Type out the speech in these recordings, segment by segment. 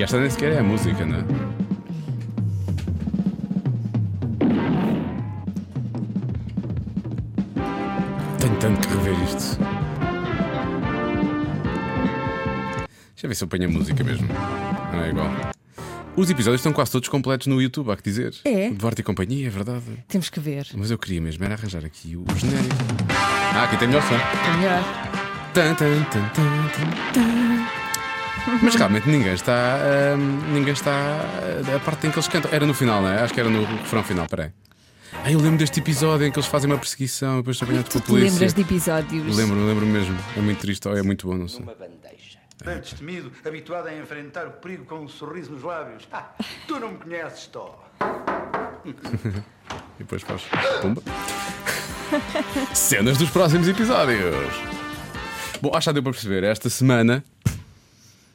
E esta nem sequer é a música, não é? Tenho tanto que rever isto. Deixa eu ver se eu ponho a música mesmo. Não é igual. Os episódios estão quase todos completos no YouTube, há que dizer. É. Duarte e companhia, é verdade. Temos que ver. Mas eu queria mesmo era arranjar aqui o genérico. Ah, aqui tem melhor som. É melhor. Tan, tan, tan, tan, tan, tan. Mas realmente ninguém está. hum, ninguém está. ah, A parte em que eles cantam. Era no final, não é? Acho que era no refrão final, peraí. Ah, eu lembro deste episódio em que eles fazem uma perseguição e depois são apanhados pela polícia. lembras de episódios? Lembro-me, lembro-me mesmo. É muito triste, ou é muito bom, não sei. Tão destemido, habituado a enfrentar o perigo com um sorriso nos lábios. Ah, tu não me conheces, Tó. E depois faz. Pumba. Cenas dos próximos episódios. Bom, acho que já deu para perceber. Esta semana,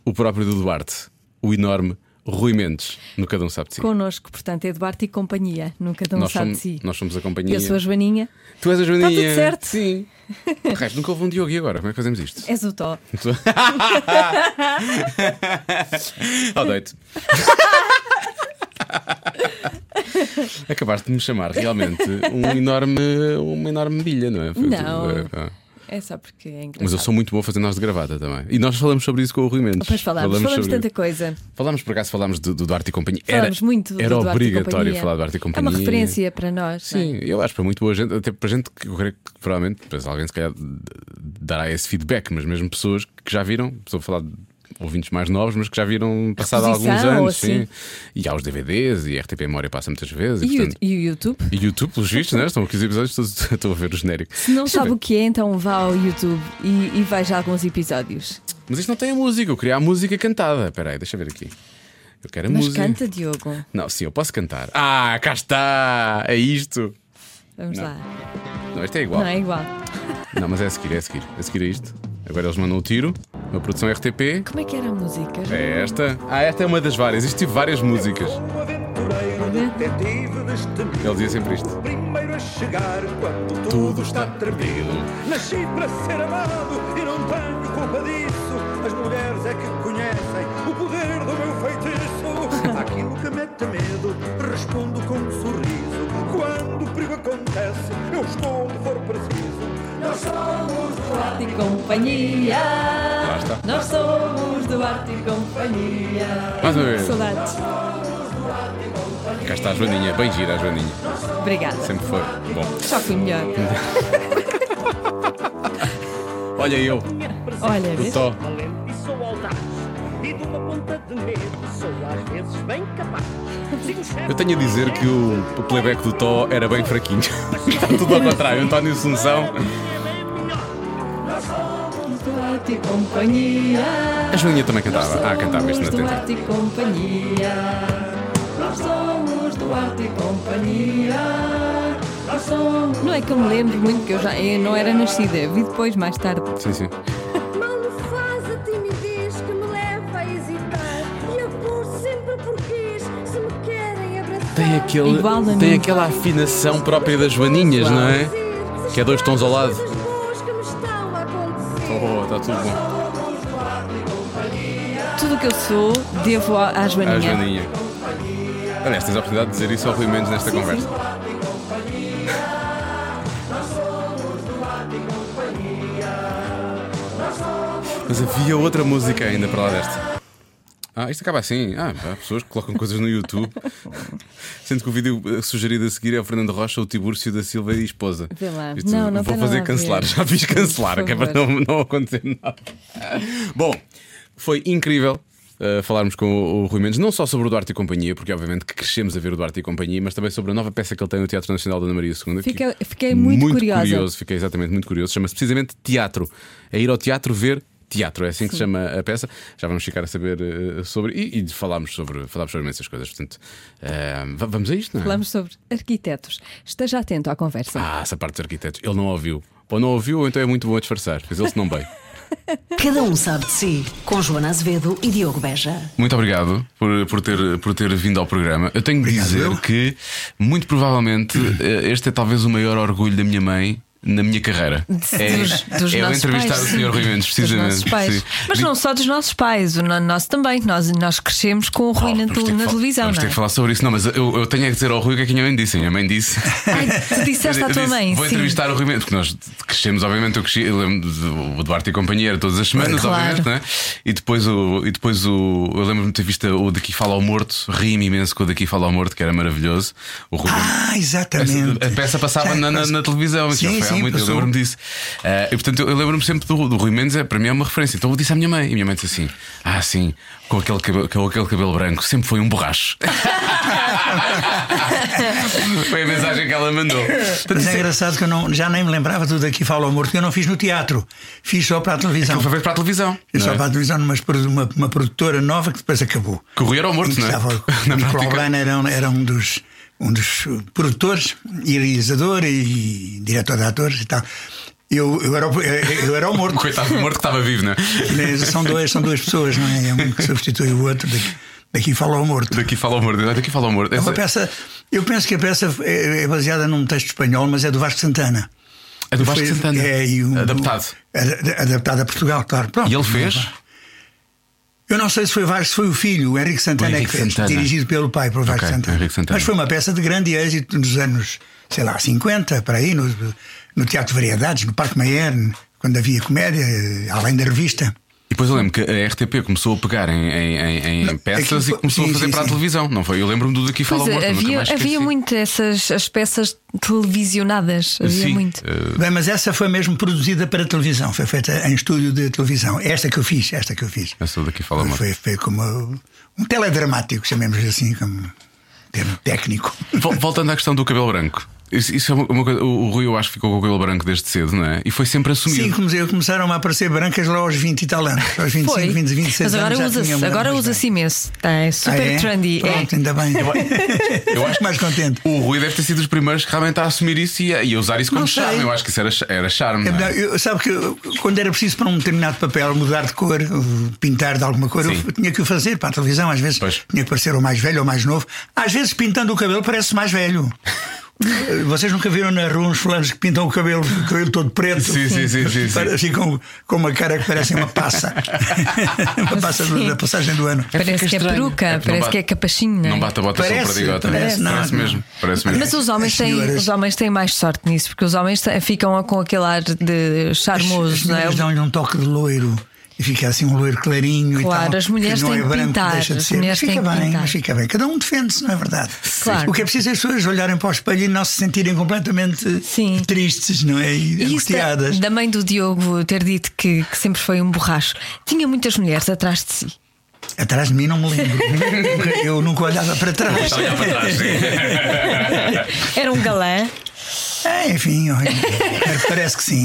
o próprio do Duarte, o enorme Rui Mendes, no Cada Um Sabe de Si. Connosco, portanto, Eduardo e companhia. Nunca não nós, sabe somos, de si. nós somos a companhia. Eu sou a Joaninha. Tu és a Joaninha. Está tudo certo. Sim. De resto, nunca houve um Diogo e agora? Como é que fazemos isto? És o Tó. Ao deito. Acabaste de me chamar realmente um enorme, uma enorme bilha, não é? Foi Não. tudo- é, é. É só porque é engraçado. Mas eu sou muito bom a fazer nós de gravata também. E nós falamos sobre isso com o Rui Mendes. Depois falamos, falamos, sobre- tanta coisa. Falamos por acaso, falámos do, do Duarte e Companhia. Falamos era, muito do Era e obrigatório Companhia. falar do Duarte e É Companhia. uma referência para nós. é? Sim, eu acho para muito boa gente, até para gente que eu creio que provavelmente, depois alguém se calhar dará esse feedback, mas mesmo pessoas que já viram, estou a falar de ouvintes mais novos, mas que já viram passado alguns anos, assim. sim. E há os DVDs e a RTP Memória passa muitas vezes. E, E, o, portanto, e o YouTube? e YouTube, pelos vistos, né? estão aqui os episódios, estou, estou a ver o genérico. Se não Deixa sabe ver. o que é, então vá ao YouTube e, e veja alguns episódios. Mas isto não tem a música, eu queria a música cantada. Espera aí, deixa eu ver aqui. Eu quero a Mas música. canta, Diogo. Não, sim, eu posso cantar. Ah, cá está! É isto! Vamos Não. lá. Não, isto é igual. Não é igual. Não, mas é a seguir, é a seguir. A seguir a isto. Agora eles mandam o tiro. Uma produção RTP. Como é que era a música? É esta. Ah, esta é uma das várias. Isto tive várias músicas. Um aventureiro detetive destemido. Ele dizia sempre isto. Primeiro a chegar quando tudo, está tremido. Nasci para ser amado e não tenho culpa disso. As mulheres é que conhecem o poder do meu feitiço. Aquilo que mete medo, respondo com um sorriso. Quando o perigo acontece, eu estou onde for preciso. Nós somos Duarte e companhia. Lá está. Nós somos Duarte e companhia. Mais uma vez. Saudades. Cá está a Joaninha. Bem gira a Joaninha. Obrigada. Sempre foi. Bom. Só fui melhor. Olha eu. Olha, vês? E sou audaz. E de uma ponta de medo sou às vezes bem capaz. Eu tenho a dizer que o, o playback do Tó era bem fraquinho. Está tudo ao contrário. António Assunção. A Joaninha também cantava. Ah, cantava isto na tenta. Nós somos e companhia. Não é que eu me lembro muito, porque eu já eu não era nascida. Vi depois, mais tarde. Sim, sim. Tem, aquele, Igual a tem mim. aquela afinação própria das Joaninhas, não é? Que é dois tons ao lado. Coisas boas que me estão a acontecer. Oh, está tudo bom. Tudo o que eu sou, devo à, à Joaninha. Aliás, tens a oportunidade de dizer isso ao Rui Mendes nesta Sim, conversa. Mas havia outra música ainda para lá desta. Ah, isto acaba assim. Ah, há pessoas que colocam coisas no YouTube. Sendo que o vídeo eh, sugerido a seguir é o Fernando Rocha, o Tibúrcio da Silva e esposa. Vê lá. Isto Não, não vou fazer a ver. cancelar. Já fiz cancelar, que é para não, não acontecer nada. Bom, foi incrível. uh, falarmos com o, o Rui Mendes, não só sobre o Duarte e Companhia, porque obviamente que crescemos a ver o Duarte e Companhia, mas também sobre a nova peça que ele tem no Teatro Nacional da Ana Maria II. que- Fica- fiquei muito curiosa. curioso, fiquei exatamente muito curioso. Chama-se precisamente Teatro. É ir ao teatro ver teatro, é assim que se chama a peça. Já vamos ficar a saber uh, sobre. E, e falámos sobre, falámos sobre imensas coisas. Portanto, uh, va- vamos a isto, não é? Falamos sobre arquitetos. Esteja atento à conversa. Ah, essa parte dos arquitetos. Ele não ouviu. Ou não ouviu, ou então é muito bom a disfarçar. Fez ele-se não bem. Cada um sabe de si. Com Joana Azevedo e Diogo Beja. Muito obrigado por, por, ter, por ter vindo ao programa. Eu tenho de dizer que, muito provavelmente, eh, este é talvez o maior orgulho da minha mãe na minha carreira. É, Dos- dos é eu nossos entrevistar pais, o Sr. sim. Rui Mendes, precisamente. Sim. Mas não só dos nossos pais, o no- nosso também. Nós, nós crescemos com o Rui na, ter tele- que na televisão, Vamos não ter é? que falar sobre isso. Não, mas eu, eu tenho que dizer ao Rui o que é que a minha mãe disse. A minha mãe disse. Ai, tu disseste à tua disse, mãe. Vou sim. entrevistar o Rui Mendes, porque nós crescemos, obviamente, eu cresci, eu lembro do Duarte e companhia era todas as semanas, Claro. obviamente, não é? E depois o. E depois o eu lembro-me de ter visto o Daqui Fala ao Morto, ri-me imenso com o Daqui Fala ao Morto, que era maravilhoso. O Rui Ah, exatamente. A peça passava Já, na, na- na televisão, Sim, há sim, muito, eu lembro-me disso. Ah, e portanto, eu, eu lembro-me sempre do, do Rui Mendes, é, para mim é uma referência. Então eu disse à minha mãe, e a minha mãe disse assim: Ah, sim, com aquele cabelo, com aquele cabelo branco, sempre foi um borracho. foi a mensagem que ela mandou. Portanto, Mas é é- engraçado que eu não, já nem me lembrava tudo aqui Fala ao Morto, que eu não fiz no teatro, fiz só para a televisão. Foi feito para a televisão. Fiz não só é? para a televisão numa, uma, uma produtora nova que depois acabou. Que o Rui era o morto, não é? estava o Nicolau prática. Brana era, um- era um dos um dos produtores e realizador e diretor de atores e tal. Eu, eu, era, o- eu era o morto. Coitado do morto que estava vivo, não é? São, dois, são duas pessoas, não é? É um que substitui o outro. Daqui, daqui fala o morto. Daqui fala o morto, daqui fala o morto. É uma peça. Eu penso que a peça é, é baseada num texto espanhol, mas é do Vasco Santana. É do Vasco Foi- Santana. É, um- Adaptado. Ad- Adaptado a Portugal, claro. Pronto. E ele fez? Eu não sei se foi Vasco, se foi o filho, o Henrique Santana, O é que Henrique fez, Santana. dirigido pelo pai, por Vasco Ok, Santana. Santana. Mas foi uma peça de grande êxito nos anos, sei lá, 50, para aí, no, no Teatro de Variedades, no Parque Mayer, quando havia comédia, além da revista. E depois eu lembro que a RTP começou a pegar em, em- em- Não, peças aquilo e foi- começou sim, a fazer sim, para a sim. televisão, não foi? Eu lembro-me do daqui fala é, havia, havia muito essas as peças televisionadas. Havia Sim, muito. eh, Bem, mas essa foi mesmo produzida para televisão, foi feita em estúdio de televisão. Esta que eu fiz, esta que eu fiz. essa daqui fala morto. Foi, foi como um teledramático, chamemos assim, como termo técnico. Vol- Voltando à questão do cabelo branco. Isso, isso é uma, uma coisa. O o Rui, eu acho que ficou com o cabelo branco desde cedo, não é? E foi sempre assumido. Sim, comecei, começaram a aparecer brancas lá aos 20 e tal anos. Aos 25, Foi. 20, 26 Mas agora usa-se agora usa-se imenso. Tá, é branca. super Ah, é? trendy. É. Pronto, ainda bem. Eu acho mais contente. O Rui deve ter sido dos primeiros que realmente a assumir isso e a, e a usar isso como Não sei. charme. Eu acho que isso era, era charme. É não é? eu- sabe que eu, quando era preciso para um determinado papel mudar de cor, pintar de alguma cor, eu tinha que o fazer para a televisão. Às vezes Pois. tinha que parecer ou mais velho ou mais novo. Às vezes pintando o cabelo parece mais velho. Vocês nunca viram na rua uns fulanos que pintam o cabelo, o cabelo todo preto? Sim, sim, sim, sim, sim. Para- Ficam com uma cara que parece uma passa. uma passa Sim. da passagem do ano. Parece que é peruca, É parece bate- que é capachinho, não é? Não bate a bota só Parece, perdigota. parece, não, parece não. mesmo. Parece mesmo. Mas os homens, As têm, senhoras- os homens têm mais sorte nisso, porque os homens ficam com aquele ar de As charmoso, não é? dão-lhe um toque de loiro. E fica assim um loiro clarinho Claro, e tal. as mulheres que não têm é que branco, pintar, deixa de ser. Mas fica bem, pintar. mas fica bem. Cada um defende-se, não é verdade? Claro. O que é preciso é as pessoas olharem para o espelho e não se sentirem completamente Sim. tristes, não é? E, E isso da, angustiadas. da mãe do Diogo ter dito que, que sempre foi um borracho, tinha muitas mulheres atrás de si. Atrás de mim não me lembro. Eu nunca olhava para trás. Para trás. Era um galã. É, enfim, parece que sim.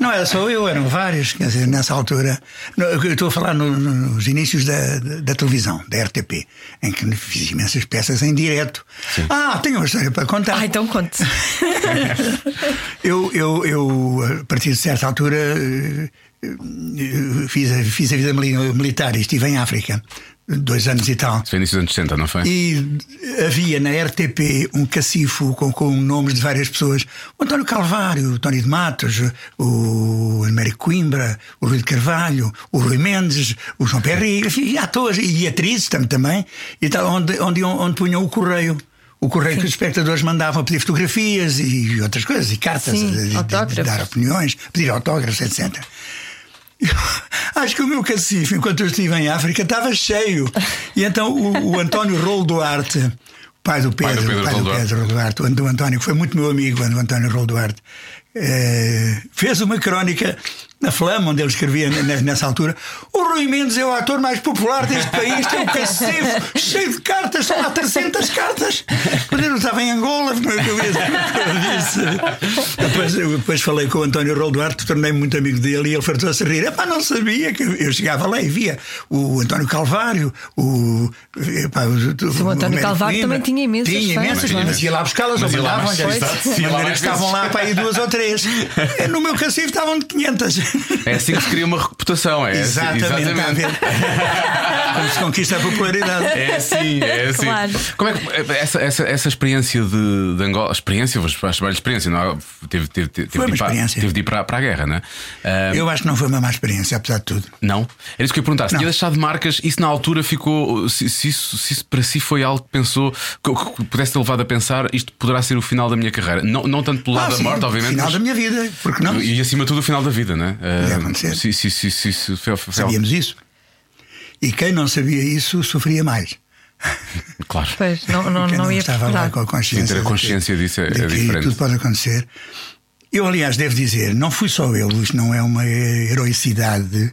Não era só eu, eram vários, quer dizer, nessa altura. Eu estou a falar no- no- nos inícios da, da, televisão, da RTP, em que fiz imensas peças em direto. Ah, tenho uma história para contar. Ah, então conte. Eu, eu, eu, a partir de certa altura, eh, eh, fiz a, fiz a vida mili- militar e estive em África, dois anos e tal. Isso foi início dos anos 60, não foi? E havia na RTP um cacifo com, com nomes de várias pessoas: o António Calvário, o Tony de Matos, o Américo Coimbra, o Rui de Carvalho, o Rui Mendes, o João Perry, enfim, atores e atrizes tam- também, e tal, onde, onde, onde punham o correio. O correio que os espectadores mandavam pedir fotografias e outras coisas, e cartas, Sim, de- de- de autógrafos. dar opiniões, pedir autógrafos, etc. Acho que o meu cacifo, enquanto eu estive em África, estava cheio. E então o, o António Rolo Duarte, pai do Pai do Pedro, Pedro pai do. Pedro Duarte, o António, que foi muito meu amigo, o António Rolo Duarte, eh, fez uma crónica na Flama, onde ele escrevia ne- nessa altura: O Rui Mendes é o ator mais popular deste país, tem um cacifo cheio de cartas, são lá 300 cartas. Quando eu estava em Angola, como é que eu disse? Depois, depois falei com o António Rolo Duarte, tornei-me muito amigo dele e ele fartou-se a rir. Epá, não sabia que eu chegava lá e via o António Calvário, o. Epá, o, o António Américo Calvário Coimbra. também tinha imensas Tinha imensas, é? mas ia lá buscá-las ou Mas ia lá mandavam mais- exato, ia lá Mandaram mais que estavam lá para aí duas ou três. No meu cacifo estavam de 500. É assim que se cria uma reputação, é assim- Exatamente? Como se conquista a popularidade. É assim, é assim. Claro. Como é que essa, essa, essa experiência de, de Angola, experiência, vou chamar de experiência, não é? teve, teve, teve, Foi de uma ir para, experiência. teve de ir para, para a guerra, não é? Ah, Eu acho que não foi uma má experiência, apesar de tudo. Não? Era isso que eu ia perguntar. Se Não. tinha deixado marcas, isso na altura ficou. Se, se isso, se isso para si foi algo que pensou, que, que pudesse ter levado a pensar, isto poderá ser o final da minha carreira. Não, não tanto pelo lado Ah, da sim, morte, obviamente. Final mas- da minha vida, porque não? E acima de tudo o final da vida, não é? Ah, acontecer. Se, se, se, se, se, foi- foi- Sabíamos isso. E quem não sabia isso sofria mais. Claro. Pois, não, não, Quem não ia estava lá com a consciência. Ter a de que- consciência disso é- diferente. Tudo pode acontecer. Eu, aliás, devo dizer, não fui só eu, isto não é uma heroicidade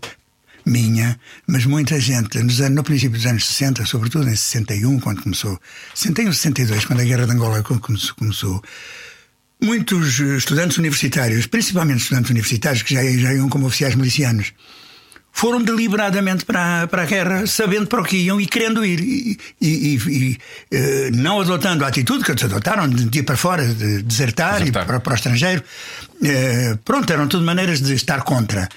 minha, mas muita gente, nos anos- no princípio dos anos 60, sobretudo em 61, quando começou, 61, 62, quando a Guerra de Angola co- começou, começou muitos eh, estudantes universitários, principalmente estudantes universitários que já, já iam como oficiais milicianos, foram deliberadamente para, a- para a guerra, sabendo para o que iam e querendo ir. E, e- e- e, eh, não adotando a atitude que eles adotaram de ir para fora, de desertar, Desertar. e para, para o estrangeiro. Eh, pronto, eram tudo maneiras de estar contra.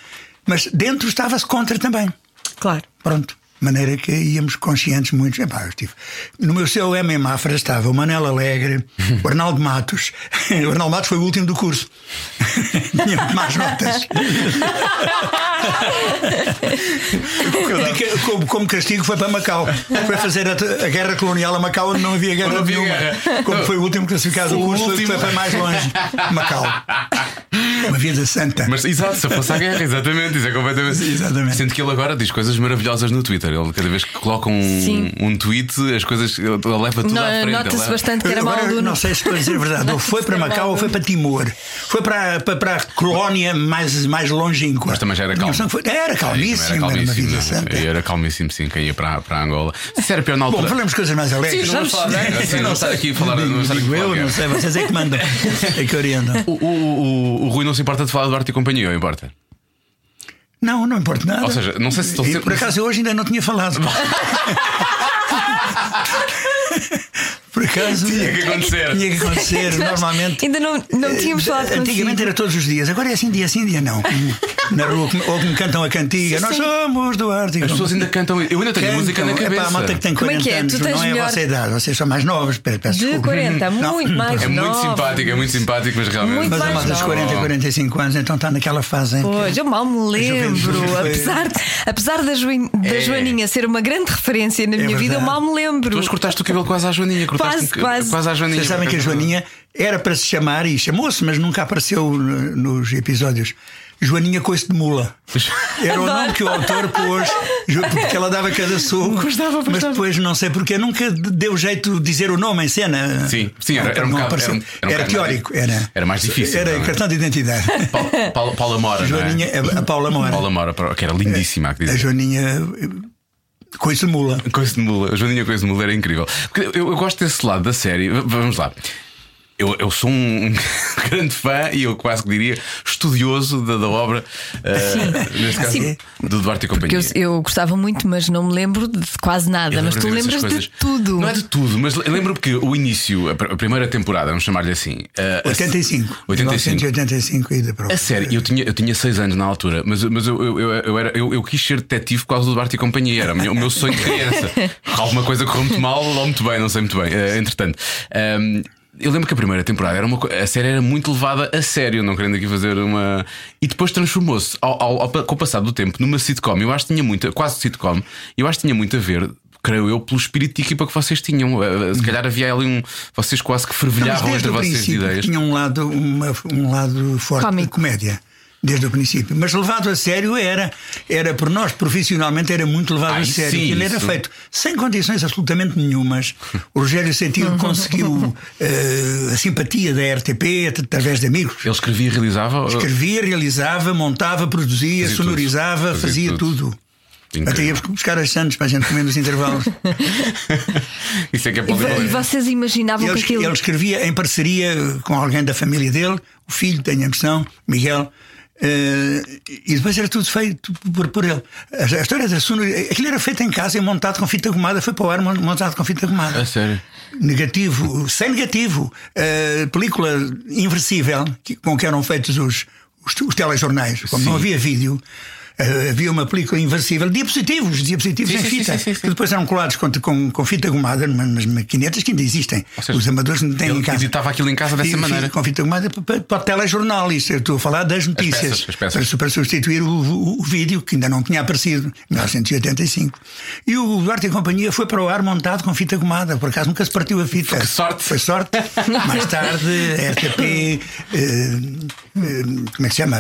Mas dentro estava-se contra também. Claro. Pronto. Maneira que íamos conscientes muitos. Epá, estive. No meu seu M em Mafra estava o Manel Alegre, o Arnaldo Matos. O Arnaldo Matos foi o último do curso. Tinha mais notas. como, como castigo foi para Macau. Foi fazer a, a guerra colonial a Macau onde não havia guerra Não havia nenhuma. guerra. Como foi o último classificado do curso, último. foi para mais longe. Macau. Uma vida santa. Mas exato, se fosse a guerra, exatamente, isso é completamente. Exatamente. Sinto que ele agora diz coisas maravilhosas no Twitter. Ele, cada vez que coloca um, Sim. um tweet, as coisas. Ele leva tudo Não, à frente. Nota-se bastante que era mau Agora, aluno. não sei se estou a dizer a verdade. Ou foi para Macau ou foi para Timor. Foi para, para, para a colónia mais, mais longínqua. Mas também já era calmo. Era calmíssimo, era, uma calmíssimo, vida né? santa. Era calmíssimo, sim, quem ia para, para Angola. Se era pior na Bom, altura. falamos de coisas mais alegres. Sim, vamos falar, né? Assim, não estar aqui a falar- Digo- não estar aqui eu, não sei, vocês é que mandam. É que orientam. O, o, o, o Rui não se importa de falar do Arte e Companhia, ou importa? Não, não importa nada. Ou seja, não sei se estou E, sempre- Por acaso eu hoje ainda não tinha falado. Por acaso Tinha que acontecer. Tinha que acontecer. Normalmente. Ainda não, não tínhamos Eh, falado Antigamente consigo. era todos os dias, agora é assim dia sim, dia não. Na rua, ou que me cantam a cantiga. Nós somos do Arte. As pessoas ainda cantam. Eu ainda tenho música na É cabeça. para a malta que tem Como é 40 que é? anos, não é a melhor- vossa idade, vocês são mais novos. pe- Peço De desculpa. 40, Não, muito mais É muito novo. simpático, é muito simpático, mas realmente. Muito Mas a malta dos nova. 40 e 45 anos, então está naquela fase em que. Pois, eu mal me lembro. Apesar, de- apesar da, Join- da É. Joaninha ser uma grande referência na minha vida, eu mal me lembro. Tu cortaste o cabelo quase à Joaninha. Cortaste Quase, quase. quase à Joaninha. Vocês sabem que a Joaninha era para se chamar, e chamou-se, mas nunca apareceu no- nos episódios. Joaninha Coice de Mula. Era o Adoro. nome que o autor pôs, porque ela dava cada soco. Pois mas depois não sei porque nunca deu jeito de dizer o nome em cena. Sim, sim, era- era um bocado- era um- era um Era teórico, era. era mais difícil, Era não é? cartão de identidade. Pa- Paula, Paula Mora. não é? Joaninha, a- a Paula Mora. Paula Mora, que era lindíssima. A dizer. Joaninha Coice de Mula. Coisa de mula, a Joaninha Coisa de Mula era incrível. Eu, eu gosto desse lado da série. Vamos lá. Eu, eu sou um grande fã e eu quase que diria estudioso da, da obra, eh, neste caso, Sim. do Duarte e Porque Companhia. eu, eu gostava muito, mas não me lembro de quase nada. Mas tu lembro lembras de tudo. Não é de tudo, mas lembro-me que o início, a pr- a primeira temporada, vamos chamar-lhe assim. a- 85. 85. 1985 e da. A sério, eu tinha, eu tinha seis anos na altura, mas, mas eu, eu, eu, eu era, eu, eu quis ser detetive por causa do Duarte e Companhia. Era o meu, o meu sonho de criança. Alguma coisa correu muito mal ou muito bem, não sei muito bem. Eh, entretanto. ehm, eu lembro que a primeira temporada era uma a série era muito levada a sério, não querendo aqui fazer uma. E depois transformou-se ao, ao- ao- com o passar do tempo numa sitcom. Eu acho que tinha muito, quase sitcom, eu acho que tinha muito a ver. Creio eu, pelo espírito de equipa que vocês tinham. Eh, Se calhar havia ali um. Vocês quase que fervilhavam entre vocês ideias. tinha um lado, uma- um lado forte de Cómico. comédia. Desde o princípio. Mas levado a sério era, era por nós profissionalmente, era muito levado Ai, a sério. sim, Aquilo era isso. feito sem condições absolutamente nenhumas. O Rogério Sentiu conseguiu eh, a simpatia da RTP através de amigos. Ele escrevia e realizava. Escrevia, realizava, montava, produzia, Fazia tudo. sonorizava, Fazia fazia, tudo. tudo. Incrível. Até íamos buscar as santos para a gente comer nos intervalos. Isso é que é E, e vocês imaginavam Ele, que aquilo. ele escrevia em parceria com alguém da família dele, o filho, tenho a impressão, Miguel. Eh, e depois era tudo feito por, por ele. A, a história da sonor... Aquilo era feito em casa e montado com fita gomada, foi para o ar mon- montado com fita gomada. A sério. Negativo, sem negativo. Eh, película inversível, que- com que eram feitos os, os, os telejornais, como não havia vídeo. Eh, Havia uma película inversível, diapositivos, diapositivos Sim, em sim, fita, sim, que depois eram colados com, com, com fita gomada, umas maquinetas que ainda existem. Seja, Os amadores não têm em casa. editava aquilo em casa dessa E- maneira. Com fita gomada para, para o telejornal, isto eu estou a falar das notícias. peças, as peças. Para, para substituir o, o- o vídeo, que ainda não tinha aparecido, em 1985. E o Duarte e Companhia foi para o ar montado com fita gomada, por acaso nunca se partiu a fita. Que sorte. Foi sorte. Mais tarde, RTP, eh, eh, como é que se chama?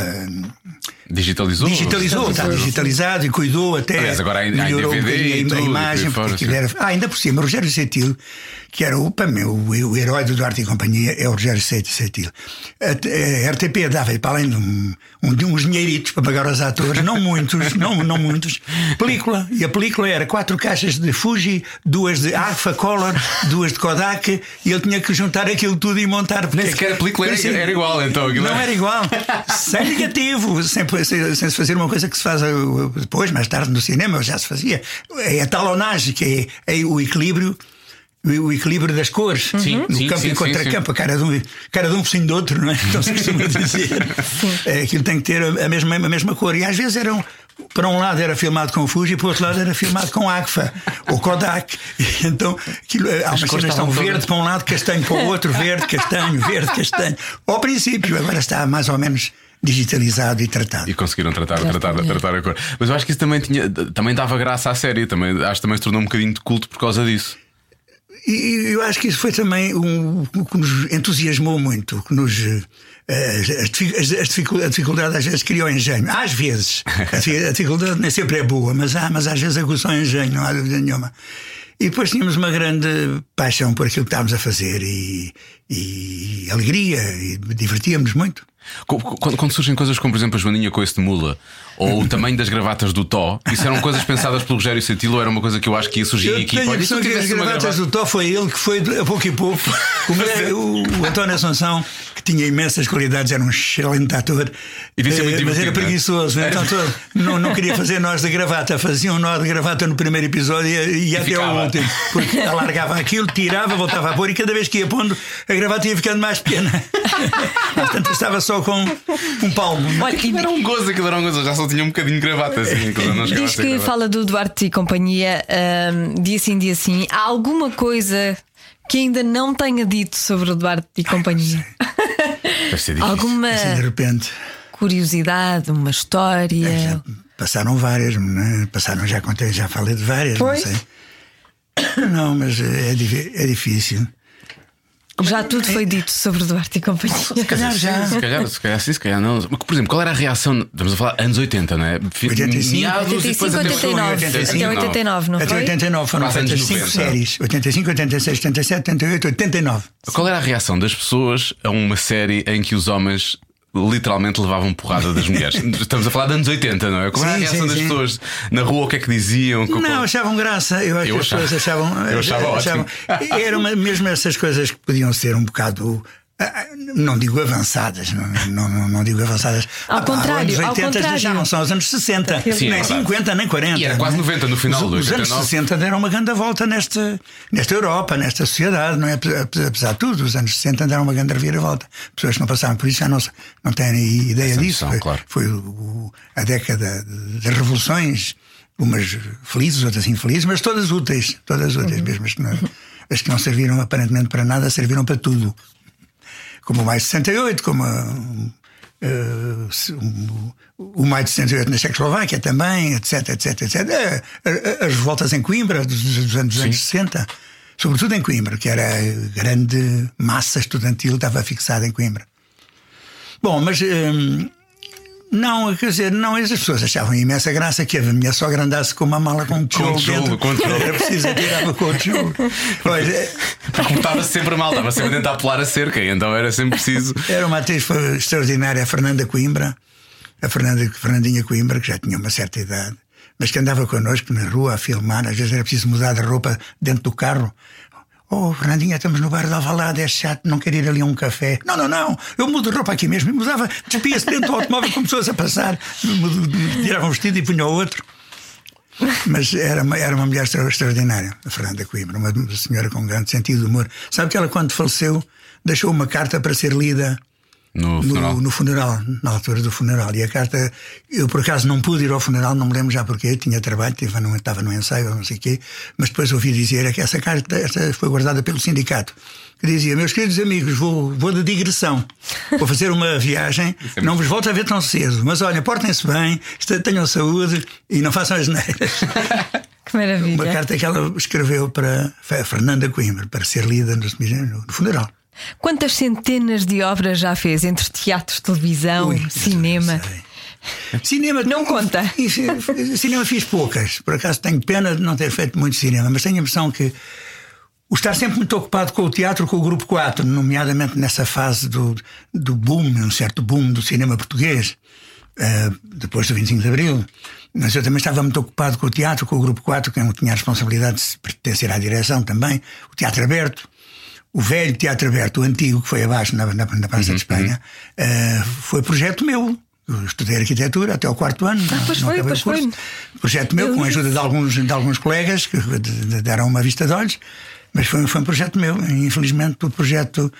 Digitalizou? Digitalizou, está digitalizado e cuidou até. Aliás, agora há em- há melhorou DVD um e a, tudo, a imagem. porque era- ah, ainda por cima, o Rogério Setil, que era o, para mim, o, herói do Duarte e Companhia, é o Rogério Setil. A, a RTP dava-lhe, para além de, um, um, de uns dinheiritos para pagar aos atores, não muitos, não, não muitos, película. E a película era quatro caixas de Fuji, duas de Agfa Color, duas de Kodak, e ele tinha que juntar aquilo tudo e montar. Nem sequer a película era, Parecia- era igual, então. aquilo não era igual. sem negativo. Sem, sem, sem se fazer uma coisa que se faz uh, depois, mais tarde, no cinema, já se fazia. É a talonagem, que é, é o equilíbrio. O equilíbrio das cores Sim, no sim, campo sim, e sim, contra-campo, a cara de um, cara de um focinho do outro, não é? Então se costuma dizer. É, aquilo tem que ter a mesma, a mesma cor. E às vezes eram. Para um lado era filmado com Fuji, para o outro lado era filmado com Agfa ou Kodak. E então aquilo, há umas cores cenas estavam tão todas- verde para um lado, castanho para o outro, verde, castanho, verde, castanho. Ao princípio, agora está mais ou menos digitalizado e tratado. E conseguiram tratar, tratar, tratar a cor. Mas eu acho que isso também tinha, também dava graça à série. Também, acho que também se tornou um bocadinho de culto por causa disso. E eu acho que isso foi também um, o que nos entusiasmou muito, que nos. eh, As, as- as dificu- a dificuldade às vezes criou engenho. Às vezes. A difi- a dificuldade nem sempre é boa, mas, há, mas às vezes aguçou engenho, não há dúvida nenhuma. E depois tínhamos uma grande paixão por aquilo que estávamos a fazer e, e alegria, e divertíamos muito. Quando, quando surgem coisas como, por exemplo, a Joaninha esse de mula ou o tamanho das gravatas do Tó, isso eram coisas pensadas pelo Rogério Setilo era uma coisa que eu acho que ia surgir equipa? tenho a e impressão que as gravatas gravata- do Tó foi ele que foi a pouco e pouco. O, o, o António Assunção, que tinha imensas qualidades, era um excelente ator, E devia ser muito eh, mas era é? preguiçoso. Então, todo- não, não queria fazer nós de gravata, fazia um nó de gravata no primeiro episódio e, e até ficava. ao último. Porque alargava aquilo, tirava, voltava a pôr e cada vez que ia pondo, a gravata ia ficando mais pequena. Portanto, estava só com um palmo. Olha, e Aquilo era um gozo, aquilo era um gozo. Já só tinha um bocadinho de gravata assim. diz que gravata. fala do Duarte e companhia ahm, dia sim, dia sim. Há alguma coisa que ainda não tenha dito sobre o Duarte e companhia? Deve ser difícil. Alguma Assim, de repente. curiosidade, uma história? Passaram várias, né? passaram, já contei, já falei de várias, Foi? não sei. Não, mas é, di- é difícil. Já tudo foi dito sobre o Duarte e companhia. Se calhar já. Se calhar, se calhar sim, se calhar não. Por exemplo, qual era a reação? Estamos a falar anos 80, não é? Fi- 85, meados e depois 85, até 89. 85, Até 89, não Até foi? 89 foram feitas 5 90. séries: 85, 86, 87, 88, 89. Qual era a reação das pessoas a uma série em que os homens literalmente levavam porrada das mulheres? Estamos a falar de anos 80, não é? Qual era a Sim, reação sim, das sim. pessoas na rua? O que é que diziam? Não, achavam graça. Eu acho Eu que as achava- pessoas achavam. eu achava ótimo. Eram mesmo essas coisas que podiam ser um bocado. Ah, Não digo avançadas, não, não, não, digo avançadas. Ao Ah, contrário, anos ao 80 contrário. já não são os anos 60, Sim, é nem verdade. 50, nem 40. E era quase não é? 90 no final Os, do os anos 89. 60 deram uma grande volta nesta, nesta Europa, nesta sociedade, não é? Apesar de tudo, os anos 60 deram uma grande reviravolta. Pessoas que não passaram por isso já não, não têm ideia Essa disso. noção, claro. foi o- a década das revoluções, umas felizes, outras infelizes, mas todas úteis, todas úteis, mesmo as que, não, as que não serviram aparentemente para nada, serviram para tudo. Como o mais de 68, como eh, um, o maio de 68 na Checoslováquia também, etc, etc, etc. Eh, eh, As revoltas em Coimbra dos, anos, dos anos 60, sobretudo em Coimbra, que era a grande massa estudantil, estava fixada em Coimbra. Bom, mas hum, não, quer dizer, não, as pessoas achavam imensa graça que a minha sogra andasse com uma mala com tijolo tijolo, dentro. com tijolo. Era preciso atirava com o tijolo. Pois, é, Porque estava sempre mal, estava sempre a tentar pular a cerca, e então era sempre preciso. Era uma atriz extraordinária, a Fernanda Coimbra, a Fernanda, Fernandinha Coimbra, que já tinha uma certa idade, mas que andava connosco na rua a filmar, às vezes era preciso mudar de roupa dentro do carro. Oh, Fernandinha, estamos no bar da Alvalade, é chato, não quer ir ali a um café. Não, não, não, eu mudo de roupa aqui mesmo. E mudava, despia-se dentro do automóvel com pessoas a passar, tirava um vestido e punha outro. Mas era uma, era uma mulher extra- extraordinária, a Fernanda Coimbra, uma senhora com um grande sentido de humor. Sabe que ela, quando faleceu, deixou uma carta para ser lida No funeral. no funeral, na altura do funeral. E a carta, eu por acaso não pude ir ao funeral, não me lembro já porquê, tinha trabalho, estava no, estava no ensaio, não sei o quê, mas depois ouvi dizer é que essa carta essa foi guardada pelo sindicato. Que dizia: Meus queridos amigos, vou, vou de digressão, vou fazer uma viagem, não vos volto a ver tão cedo, mas olha, portem-se bem, tenham saúde e não façam as neiras. Que maravilha. Uma carta que ela escreveu para a Fernanda Coimbra, para ser lida no, no funeral. Quantas centenas de obras já fez entre teatro, televisão, Ui, cinema? Cinema Não conta. Isso, cinema fiz poucas. Por acaso tenho pena de não ter feito muito cinema, mas tenho a impressão que o estar sempre muito ocupado com o teatro, com o Grupo 4, nomeadamente nessa fase do, do boom, um certo boom do cinema português, eh, depois do 25 de Abril. Mas eu também estava muito ocupado com o teatro, com o Grupo 4, que eu tinha a responsabilidade de pertencer à direção também, o Teatro Aberto. O velho Teatro Aberto, o antigo, que foi abaixo na, na, na Praça de Espanha, eh, foi projeto meu. Eu estudei arquitetura até ao quarto ano. não- Ah, pois não foi, o pois foi. Projeto meu, Eu com a ajuda de alguns, de alguns colegas que de- de- deram uma vista de olhos, mas foi, foi um projeto meu. Infelizmente, o projeto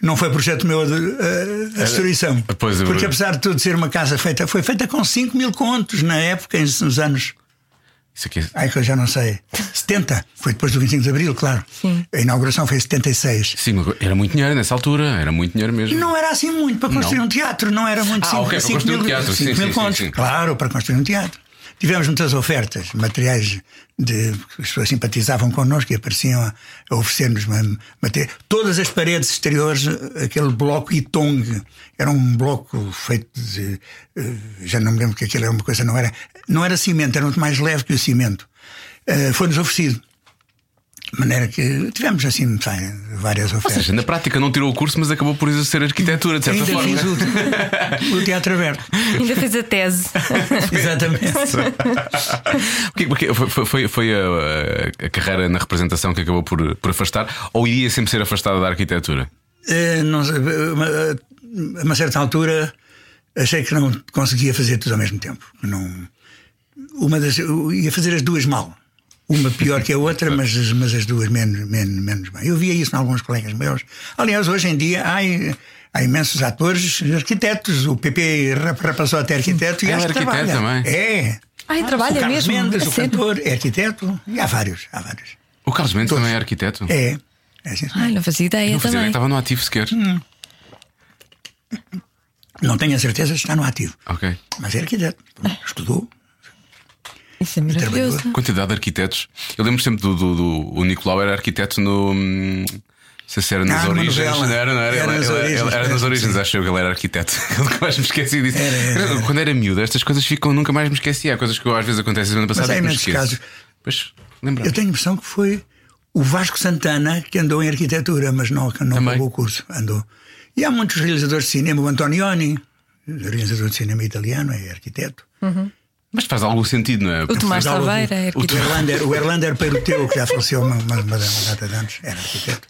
não foi projeto meu a, de- a- destruição. pois, Porque apesar de tudo ser uma casa feita, foi feita com 5 mil contos na época, em- nos anos. Isso aqui é- Ai, que eu já não sei. 70. Foi depois do 25 de Abril, claro. Sim. A inauguração foi em 76. Sim, mas era muito dinheiro nessa altura, era muito dinheiro mesmo. Não era assim muito para construir Não. um teatro, não era muito Ah, cinco- ok, para construir um mil- teatro, sim, mil sim, sim, contos. sim. Claro, para construir um teatro. Tivemos muitas ofertas, materiais de que as pessoas simpatizavam connosco e apareciam a, a oferecer-nos ma- material. Todas as paredes exteriores, aquele bloco Itong, era um bloco feito de. eh, Já não me lembro que aquilo era uma coisa, não era, não era cimento, era muito mais leve que o cimento. Eh, Foi-nos oferecido. De maneira que tivemos assim várias Ou ofertas. seja, na prática não tirou o curso, mas acabou por exercer arquitetura, de certa Ainda forma. fiz o, o teatro aberto. Ainda fez a tese. Exatamente. Porque, porque foi, foi- foi, a, a carreira na representação que acabou por, por afastar, ou iria sempre ser afastada da arquitetura? Eh, não a uma certa altura achei que não conseguia fazer tudo ao mesmo tempo. Não, uma das, eu ia fazer as duas mal. Uma pior que a outra, mas, as- mas as duas menos, menos, menos bem. Eu via isso em alguns colegas meus. Aliás, hoje em dia há, há imensos atores arquitetos. O PP rap- passou até arquiteto e Ah, acho é que arquiteto trabalha. também? É. Ai, o trabalha Carlos mesmo. Mendes, a o sério? cantor, é arquiteto. E há vários, há vários. O Carlos Mendes também é arquiteto? É. é sim, senhor. Ai, não fazia ideia não fazia ideia também. que estava no ativo sequer. Hum. Não tenho a certeza se está no ativo. Ok. Mas é arquiteto. Estudou. Isso é maravilhoso. Quantidade de arquitetos. Eu lembro sempre do, do, do- O Nicolau era arquiteto no. hum, Não sei se era nas Ah, origens. Não era, não era. Era ele, nas ele- origens, ele era nas origens, acho eu que ele era arquiteto. Nunca mais me esqueci disso. Era, era, era. Quando era miúdo, estas coisas ficam, nunca mais me esqueci. Há coisas que eu, às vezes acontecem semana passada há e que me imensos esqueço. casos. Pois, Eu tenho a impressão que foi o Vasco Santana que andou em arquitetura, mas não, que não acabou o curso. Andou. E há muitos realizadores de cinema. O Antonioni, realizador de cinema italiano, é arquiteto. Mas faz algum sentido, não é? O Tomás Taveira é o arquiteto. Erlander, o Erlander Peruteu, que já faleceu uma, uma, uma data de anos, era arquiteto.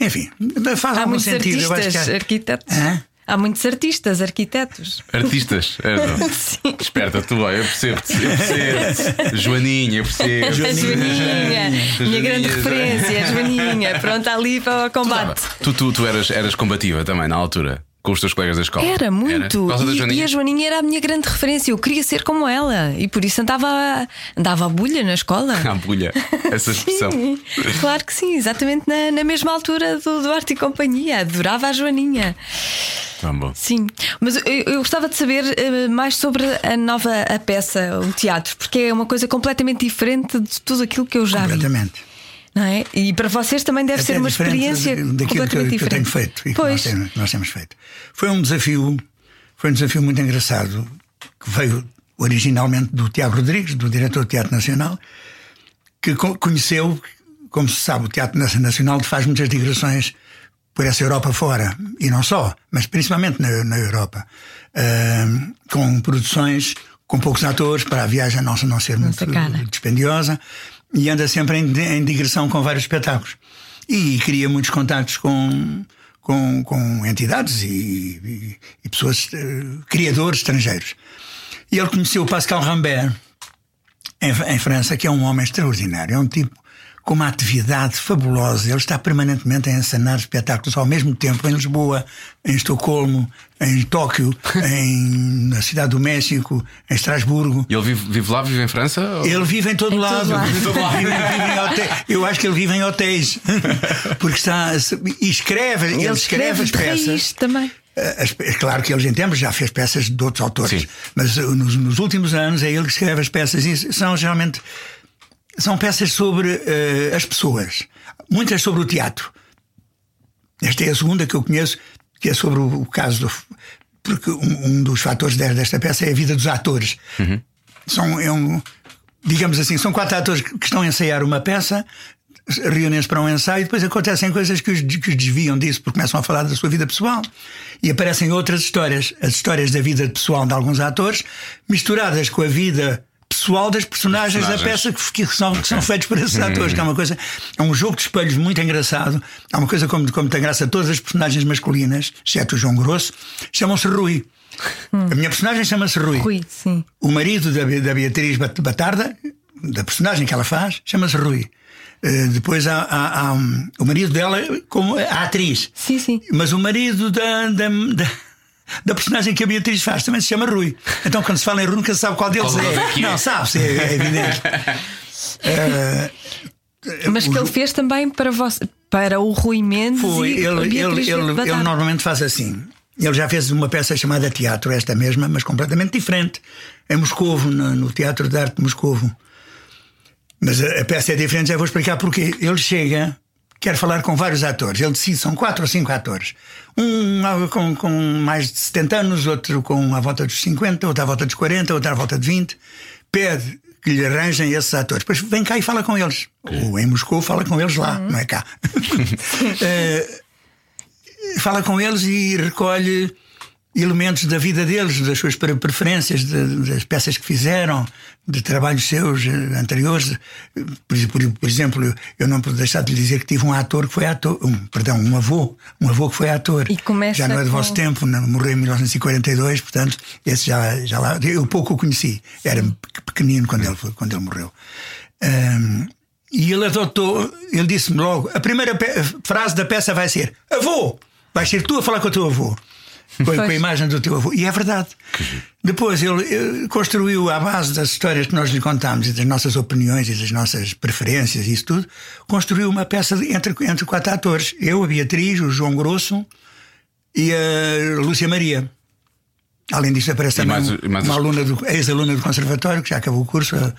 Enfim, faz Há algum muitos sentido. Eu acho que artistas há- arquitetos. Hã? Há muitos artistas arquitetos. Artistas, é, não? Sim. Esperta, tu vai, eu percebo-te, eu percebo Joaninha, eu percebo. A Joaninha, A minha grande Joaninha, referência, a Joaninha, pronta ali para o combate. Tu, tu, tu eras, eras combativa também na altura, com os teus colegas da escola. Era muito. Por causa da E-. E, a Joaninha era a minha grande referência. Eu queria ser como ela. E por isso andava, andava a bulha na escola. A bulha, essa expressão. Sim, claro que sim, exatamente na, na mesma altura do, do Arte e Companhia. Adorava a Joaninha. Tá. Sim, mas eu, eu gostava de saber eh, mais sobre a nova a peça, o teatro, porque é uma coisa completamente diferente de tudo aquilo que eu já vi. Completamente. Não é? E para vocês também deve Até ser uma experiência daquilo que eu, que eu tenho feito e que nós pois, temos, nós temos feito. Foi um desafio, foi um desafio muito engraçado que veio originalmente do Tiago Rodrigues, do diretor do Teatro Nacional, que co- conheceu, como se sabe, o Teatro Nacional faz muitas digressões por essa Europa fora e não só, mas principalmente na, na Europa, Ahm, com produções com poucos atores para a viagem não, não ser muito sacana. dispendiosa e anda sempre em, em digressão com vários espetáculos e cria muitos contactos com, com, com entidades e, e- e pessoas, eh, criadores estrangeiros. E ele conheceu o Pascal Rambert em, em França, que é um homem extraordinário, é um tipo com uma atividade fabulosa. Ele está permanentemente a encenar espetáculos ao mesmo tempo em Lisboa, em Estocolmo, em Tóquio, em, na Cidade do México, em Estrasburgo. E ele vive, vive lá, vive em França? ou- Ele vive em todo Em todo lado. lado. Vive vive. Eu acho que ele vive em hotéis. Porque está. E escreve, ele, Ele escreve escreve as peças. também. As- é claro que ele em tempos já fez peças de outros autores, Sim. mas uh, nos, nos últimos anos é ele que escreve as peças e são geralmente são peças sobre uh, as pessoas, muitas sobre o teatro. Esta é a segunda que eu conheço, que é sobre o, o caso do. Porque um, um dos fatores de- desta peça é a vida dos atores. São, é um, digamos assim, são quatro atores que que estão a ensaiar uma peça, reúnem-se para um ensaio e depois acontecem coisas que os, que os desviam disso, porque começam a falar da sua vida pessoal. E aparecem outras histórias, as histórias da vida pessoal de alguns atores, misturadas com a vida pessoal das personagens, da personagens. peça que, que são, que são feitos por esses atores, que é uma coisa, é um jogo de espelhos muito engraçado. Há uma coisa como, como tem graça, todas as personagens masculinas, exceto o João Grosso, chamam-se Rui. A minha personagem chama-se Rui. Rui, sim. O marido da, da Beatriz Bat- Batarda, da personagem que ela faz, chama-se Rui. Eh, depois há, há- há, um, o marido dela como a atriz. Sim, sim. Mas o marido da, da, da, da personagem que a Beatriz faz também se chama Rui. Então quando se fala em Rui nunca se sabe qual deles Qual é é. é? Não, sabe-se, é, é evidente. Eh, Mas que ele fez também para, você, para o Rui Mendes Foi, e a ele, Beatriz ele, ele, ele normalmente faz assim. Ele já fez uma peça chamada Teatro, esta mesma, mas completamente diferente, em Moscovo, no, no Teatro de Arte de Moscovo. Mas a, a peça é diferente, já vou explicar porquê. Ele chega, quer falar com vários atores. Ele decide, são quatro ou cinco atores. Um com, com mais de 70 anos, outro com à volta dos 50, outro à volta dos 40, outro à volta de 20. Pede que lhe arranjem esses atores. Depois vem cá e fala com eles. Ou em Moscou fala com eles lá, não é cá. Eh, fala com eles e recolhe elementos da vida deles, das suas pre- preferências, de- das peças que fizeram, de trabalhos seus eh, anteriores. Por, por- por exemplo, eu não posso deixar de lhe dizer que tive um ator que foi ator, um, perdão, um avô, um avô que foi ator. Já não é do com- vosso tempo, não- morreu em 1942, portanto, esse já, já lá, eu pouco o conheci, era pequenino quando ele, quando ele morreu. Ahm, e ele adotou, ele disse-me logo: a primeira frase da peça vai ser: Avô! Vais ser tu a falar com o teu avô. Com, com a imagem do teu avô. E é verdade. Depois ele, eh, construiu, à base das histórias que nós lhe contámos e das nossas opiniões e das nossas preferências e isso tudo, construiu uma peça de- entre, entre quatro atores: eu, a Beatriz, o João Grosso e a Lúcia Maria. Além disso, aparece também mais- mais uma as- aluna do, ex-aluna do conservatório, que já acabou o curso, a,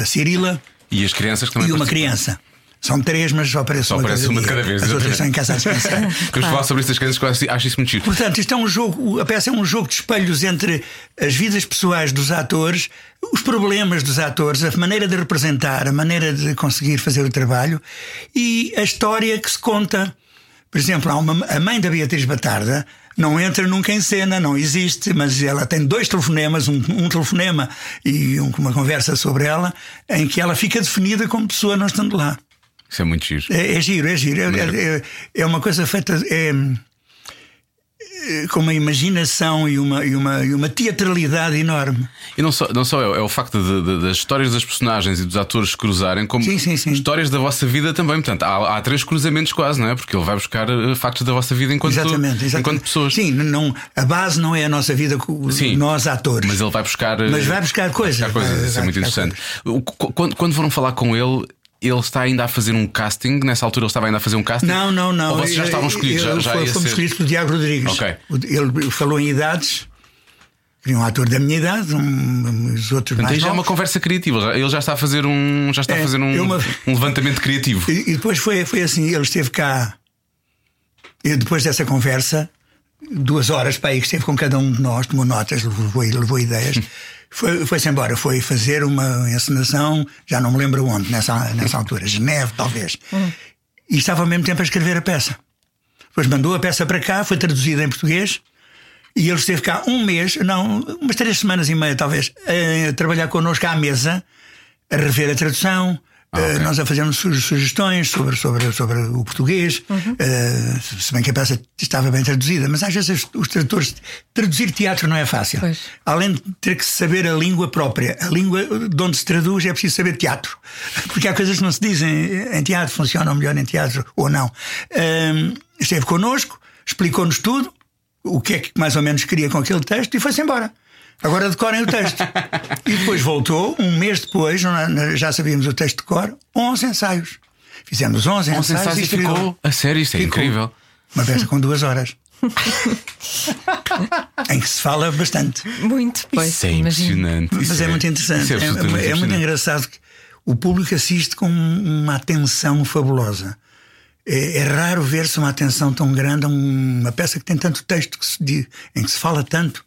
a Cirila, E as crianças que também e uma participam. criança. São três, mas só aparece Só uma, aparece cada uma de cada vez, As outras estão em casa a descansar. Queremos falar sobre estas crianças que eu acho- isso muito giro. Portanto, isto é um jogo, a peça é um jogo de espelhos entre as vidas pessoais dos atores, os problemas dos atores, a maneira de representar, a maneira de conseguir fazer o trabalho e a história que se conta. Por exemplo, há uma, a mãe da Beatriz Batarda não entra nunca em cena, não existe, mas ela tem dois telefonemas, um, um telefonema e um- uma conversa sobre ela, em que ela fica definida como pessoa não estando lá. Isso é muito giro. É, é giro, é giro. É, é- é uma coisa feita é, é, com uma imaginação e uma, e, uma, e uma teatralidade enorme. E não só, não só é, é o facto de- de- das histórias das personagens e dos atores cruzarem, como Sim, sim, sim. histórias da vossa vida também. Portanto, há, há três cruzamentos quase, não é? Porque ele vai buscar eh, factos da vossa vida enquanto, exatamente, exatamente. enquanto pessoas. Sim, não, a base não é a nossa vida, Sim. nós atores. Mas ele vai buscar. eh, Mas vai buscar coisas. buscar coisas. Vai- Isso é vai muito buscar interessante. Quando, quando foram falar com ele. Ele está ainda a fazer um casting. Nessa altura ele estava ainda a fazer um casting? Não, não, não. Ou vocês já estavam escolhidos? Já, Eu- já ia fomos ser- escolhidos pelo Tiago Rodrigues. Ok. O- Ele falou em idades. Queria um ator da minha idade, um, os outros Portanto, mais aí já é uma conversa criativa. Já- Ele já está a fazer um, já está a É, fazer um, eu uma- um levantamento criativo. E, e depois foi, foi assim, ele esteve cá. E depois dessa conversa, duas horas para aí que esteve com cada um de nós, tomou notas, levou, levou ideias, foi- foi-se embora, foi fazer uma encenação, já não me lembro onde, nessa, nessa altura, Geneve, talvez. E estava ao mesmo tempo a escrever a peça. Depois mandou a peça para cá, foi traduzida em português. E ele esteve cá um mês, não, umas três semanas e meia talvez, a trabalhar connosco à mesa, a rever a tradução, Ah, ok. nós a fazermos su- sugestões sobre, sobre, sobre o português, eh, se bem que a peça estava bem traduzida, mas às vezes os tradutores traduzir teatro não é fácil. Pois. Além de ter que saber a língua própria, a língua de onde se traduz é preciso saber teatro. Porque há coisas que não se dizem em teatro, funcionam melhor em teatro ou não. Ahm, esteve connosco, explicou-nos tudo, o que é que mais ou menos queria com aquele texto e foi-se embora. Agora decorem o texto. e depois voltou, um mês depois, não- já sabíamos o texto de cor, 11 ensaios. Fizemos 11 Onze ensaios, ensaios e ficou ficou. A sério, isto é Ficou. incrível. Uma peça com duas horas. em que se fala bastante. Muito, pois. Isso é impressionante. Mas Isso é, muito interessante. isso É, é é- é muito engraçado que o público assiste com uma atenção fabulosa. É, é raro ver-se uma atenção tão grande a um- uma peça que tem tanto texto que se em que se fala tanto.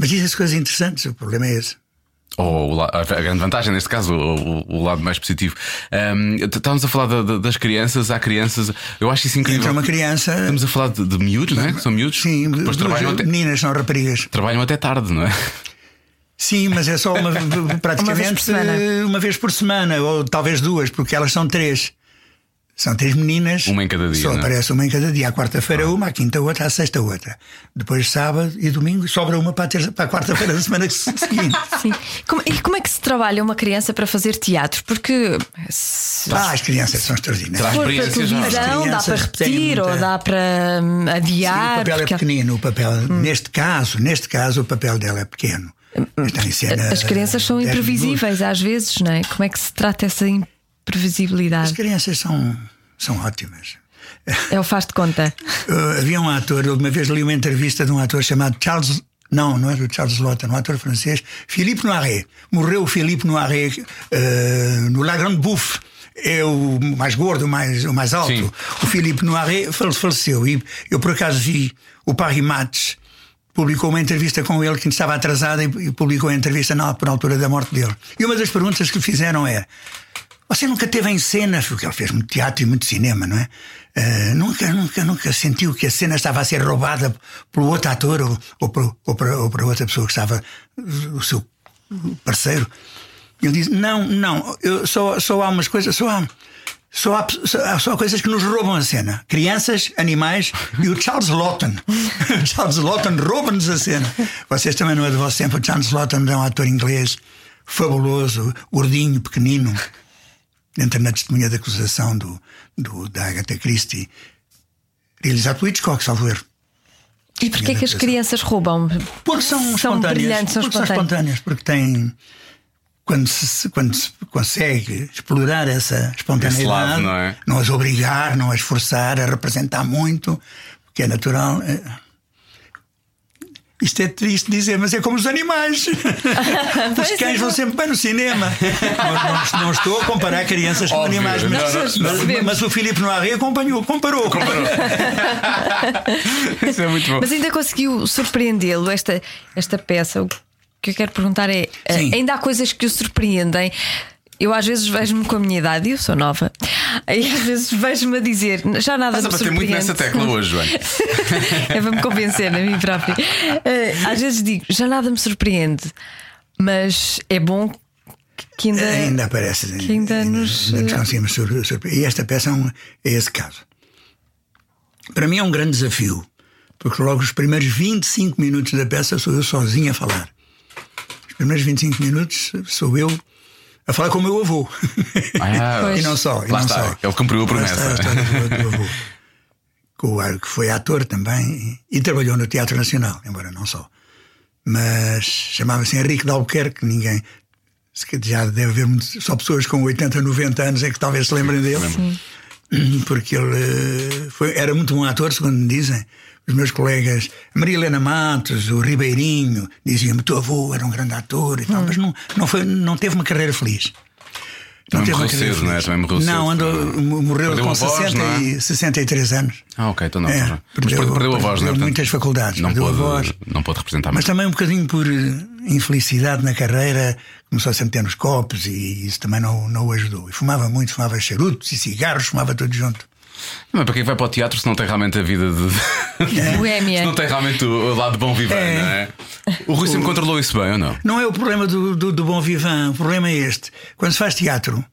Mas dizem-se coisas interessantes, o problema é esse. Ou a grande vantagem, neste caso, o, o- o lado mais positivo. T- estávamos a falar da- da- das crianças, há crianças. Eu acho isso incrível. Entra uma criança. Estamos a falar de, de miúdos, não é? São miúdos? Sim, Depois duas trabalham até, meninas são raparigas. trabalham até tarde, não é? Sim, mas é só uma, praticamente semana. uma vez por semana, ou talvez duas, porque elas são três. São três meninas. Uma em cada dia, Só não é? aparece uma em cada dia. À quarta-feira uma, à quinta outra, à sexta outra. Depois sábado e domingo sobra uma para a, terça, para a quarta-feira da semana seguinte. Sim. Como, e como é que se trabalha uma criança para fazer teatro? Porque se Ah, as crianças são extraordinárias. Traz for para experiência já. televisão, dá para repetir muita- ou dá para hum, Sim, adiar. o papel porque- é pequenino, o papel, neste caso, neste caso, o papel dela é pequeno. Está em cena As crianças são 10 minutos. imprevisíveis às vezes, não é? Como é que se trata essa As imprevisibilidade? crianças são, são ótimas. É o faz de conta. Uh, havia um ator, uma vez li uma entrevista de um ator chamado Charles. Não, não é do Charles Lawton, um ator francês, Philippe Noiret. Morreu o Philippe Noiret uh, no La Grande Bouffe. É o mais gordo, o mais, o mais alto. Sim. O Philippe Noiret fale- faleceu. E eu, por acaso, vi o Paris Match. Publicou uma entrevista com ele que estava atrasada e publicou a entrevista na, por altura da morte dele. E uma das perguntas que lhe fizeram é: você nunca teve em cena, porque ele fez muito teatro e muito cinema, não é? Eh, nunca, nunca, nunca sentiu que a cena estava a ser roubada pelo outro ator ou, ou, por, ou, para, ou para outra pessoa que estava, o seu parceiro. Ele diz: Não, não, eu, só, só há umas coisas, só há. Só há, só há só coisas que nos roubam a cena: crianças, animais e o Charles Lawton. O Charles Lawton rouba-nos a cena. Vocês também não é do vosso tempo. O Charles Lawton é um ator inglês fabuloso, gordinho, pequenino. Entra na testemunha de acusação do, do, da Agatha Christie, realizado por Hitchcock, salvo erro. E porquê que as crianças roubam? Porque são, São espontâneas. brilhantes, são porque são espontâneas. espontâneas, porque têm. Quando se, quando se consegue explorar essa espontaneidade, lado, não é? as obrigar, não as forçar a representar muito, porque é natural. é- Isto é triste dizer, mas é como os animais. Os cães é. vão sempre bem no cinema. não, não- não estou a comparar crianças com animais, mas, não, não, mas- não. mas- mas o Filipe Noiré acompanhou, comparou. Isso é muito bom. Mas ainda conseguiu surpreendê-lo esta, esta peça? O que eu quero perguntar é: eh, Sim. ainda há coisas que o surpreendem? Eu às vezes vejo-me com a minha idade, eu sou nova, e às vezes vejo-me a dizer, já nada Estás a bater muito nessa tecla hoje, Joana. é para me convencer a mim própria. Eh, Às vezes digo, já nada me surpreende, mas é bom que ainda. Ainda aparece. que ainda nos- ainda nos conseguimos sur- surpre- E esta peça é, um- é esse caso. Para mim é um grande desafio, porque logo os primeiros 25 minutos da peça sou eu sozinho a falar. Os primeiros 25 minutos sou eu a falar com o meu avô. Ah, Pois. e não só. E não está, só. ele cumpriu a promessa. Com o que foi ator também e, trabalhou no Teatro Nacional, embora não só. Mas chamava-se Henrique de Albuquerque, ninguém. Já deve haver muitos- só pessoas com 80, 90 anos é que talvez se lembrem dele. Porque ele eh, foi, era muito bom ator, segundo me dizem. Os meus colegas, a Maria Helena Matos, o Ribeirinho, diziam-me: teu avô era um grande ator e tal, mas não, não, foi, não teve uma carreira feliz. Também teve uma morreu carreira cedo, não é? feliz. Também morreu cedo. Não, andou, morreu Perdeu com a voz, 60 não é? e 63 anos. Ah, ok, então não. É, mas perdeu- perdeu, perdeu a voz, não é? perdeu muitas faculdades, Não perdeu a pôde, voz. não pôde representar Mas também um bocadinho por eh, infelicidade na carreira, começou a sempre ter nos copos e isso também não, não o ajudou. E fumava muito, fumava charutos e cigarros, fumava tudo junto. Mas para quem vai para o teatro se não tem realmente a vida de. Boémia. se não tem realmente o o lado bom viver, É. não é? O Rui sempre controlou isso bem ou não? Não é o problema do, do, do bom vivant, o problema é este. Quando se faz teatro,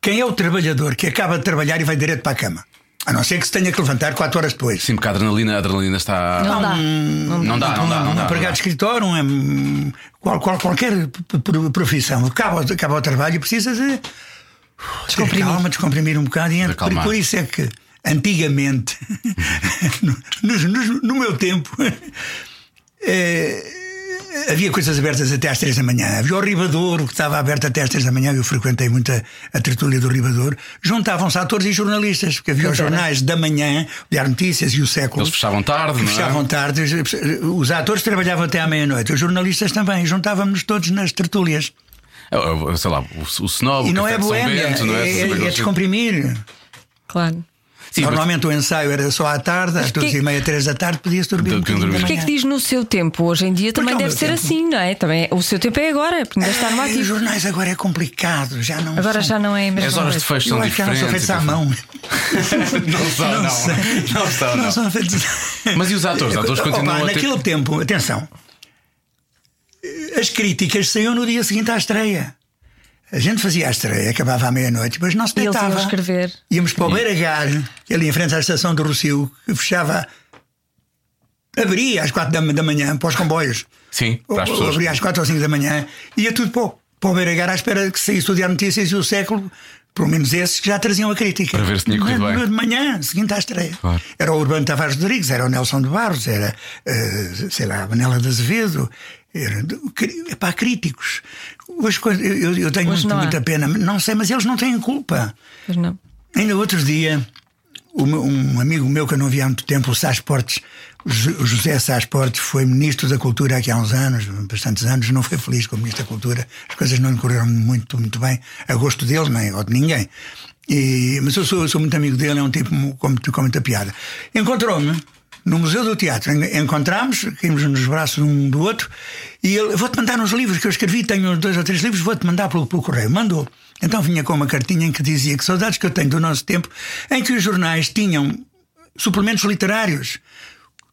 Quem é o trabalhador que acaba de trabalhar e vai direto para a cama? A não ser que se tenha que levantar 4 horas depois. Sim, porque a adrenalina, a adrenalina está. Não dá. Não dá, não dá, não um dá. empregado de escritório, um, um, qual, qual- qualquer profissão, acaba, acaba o trabalho e precisa de ter calma, descomprimir um bocado. E é por, acalmar. por isso é que antigamente, no, no- no- meu tempo, eh, havia coisas abertas até às três da manhã. Havia o Ribadouro que estava aberto até às três da manhã. Eu frequentei muito a, a tertúlia do Ribadouro. Juntavam-se atores e jornalistas, porque havia os jornais da manhã, Diário Notícias e o Século. Eles fechavam tarde, não é? fechavam tarde. Os atores trabalhavam até à meia-noite, os jornalistas também. Juntávamos-nos todos nas tertúlias. É, é, Sei lá, o, o snob, E o não é de Bento, não é? é, é, é descomprimir. Claro. Sim, mas- Normalmente o ensaio era só à tarde, às duas que- e meia, três da tarde, podia-se dormir um bocadinho da dormir. O que é que diz no seu tempo? Hoje em dia também é deve ser tempo. assim, não é? Também, o seu tempo é agora, porque ainda está no os ativo. jornais agora é complicado, já não Agora são- já não é a mesma As horas de fecho Eu são acho que já não diferentes. são feitos à mão. Não são, não. sei. Não são, não. são feitos. Mas e os atores? Os atores Opa, continuam a ter- Naquele tempo, atenção, as críticas saíam no dia seguinte à estreia. A gente fazia a estreia, acabava à meia-noite, mas não se E eles deitava. iam escrever. Íamos para o Beira-Gar, ali em frente à estação do Rocio, que fechava. Abria às quatro da, manhã para os comboios. Sim, para as pessoas. Abria às quatro ou cinco da manhã. Ia tudo para o, para o Beira-Gar à espera que saísse o Diário Notícias e o século, pelo menos esses que já traziam a crítica. Para ver se tinha corrido bem. De manhã, seguinte à estreia. Claro. Era o Urbano Tavares Rodrigues, era o Nelson de Barros, era, eh, sei lá, a Manela de Azevedo. Era, cri- epá, críticos. Hoje, eu, eu- tenho Hoje muito, muita pena, não sei, mas eles não têm culpa. Pois não. Ainda outro dia, um amigo meu que eu não via há muito tempo, o Sá Portes, José Sá Portes, foi ministro da Cultura aqui há uns anos, bastantes anos, não foi feliz como ministro da Cultura, as coisas não lhe correram muito, muito bem, a gosto dele, nem ou de ninguém. E- mas eu sou, eu sou muito amigo dele, é um tipo com, com muita piada. Encontrou-me no Museu do Teatro, En- encontramos, caímos nos braços um do outro, e ele, vou-te mandar uns livros que eu escrevi, tenho dois ou três livros, vou-te mandar pelo, pelo correio. Mandou. Então vinha com uma cartinha em que dizia que saudades que eu tenho do nosso tempo, em que os jornais tinham suplementos literários.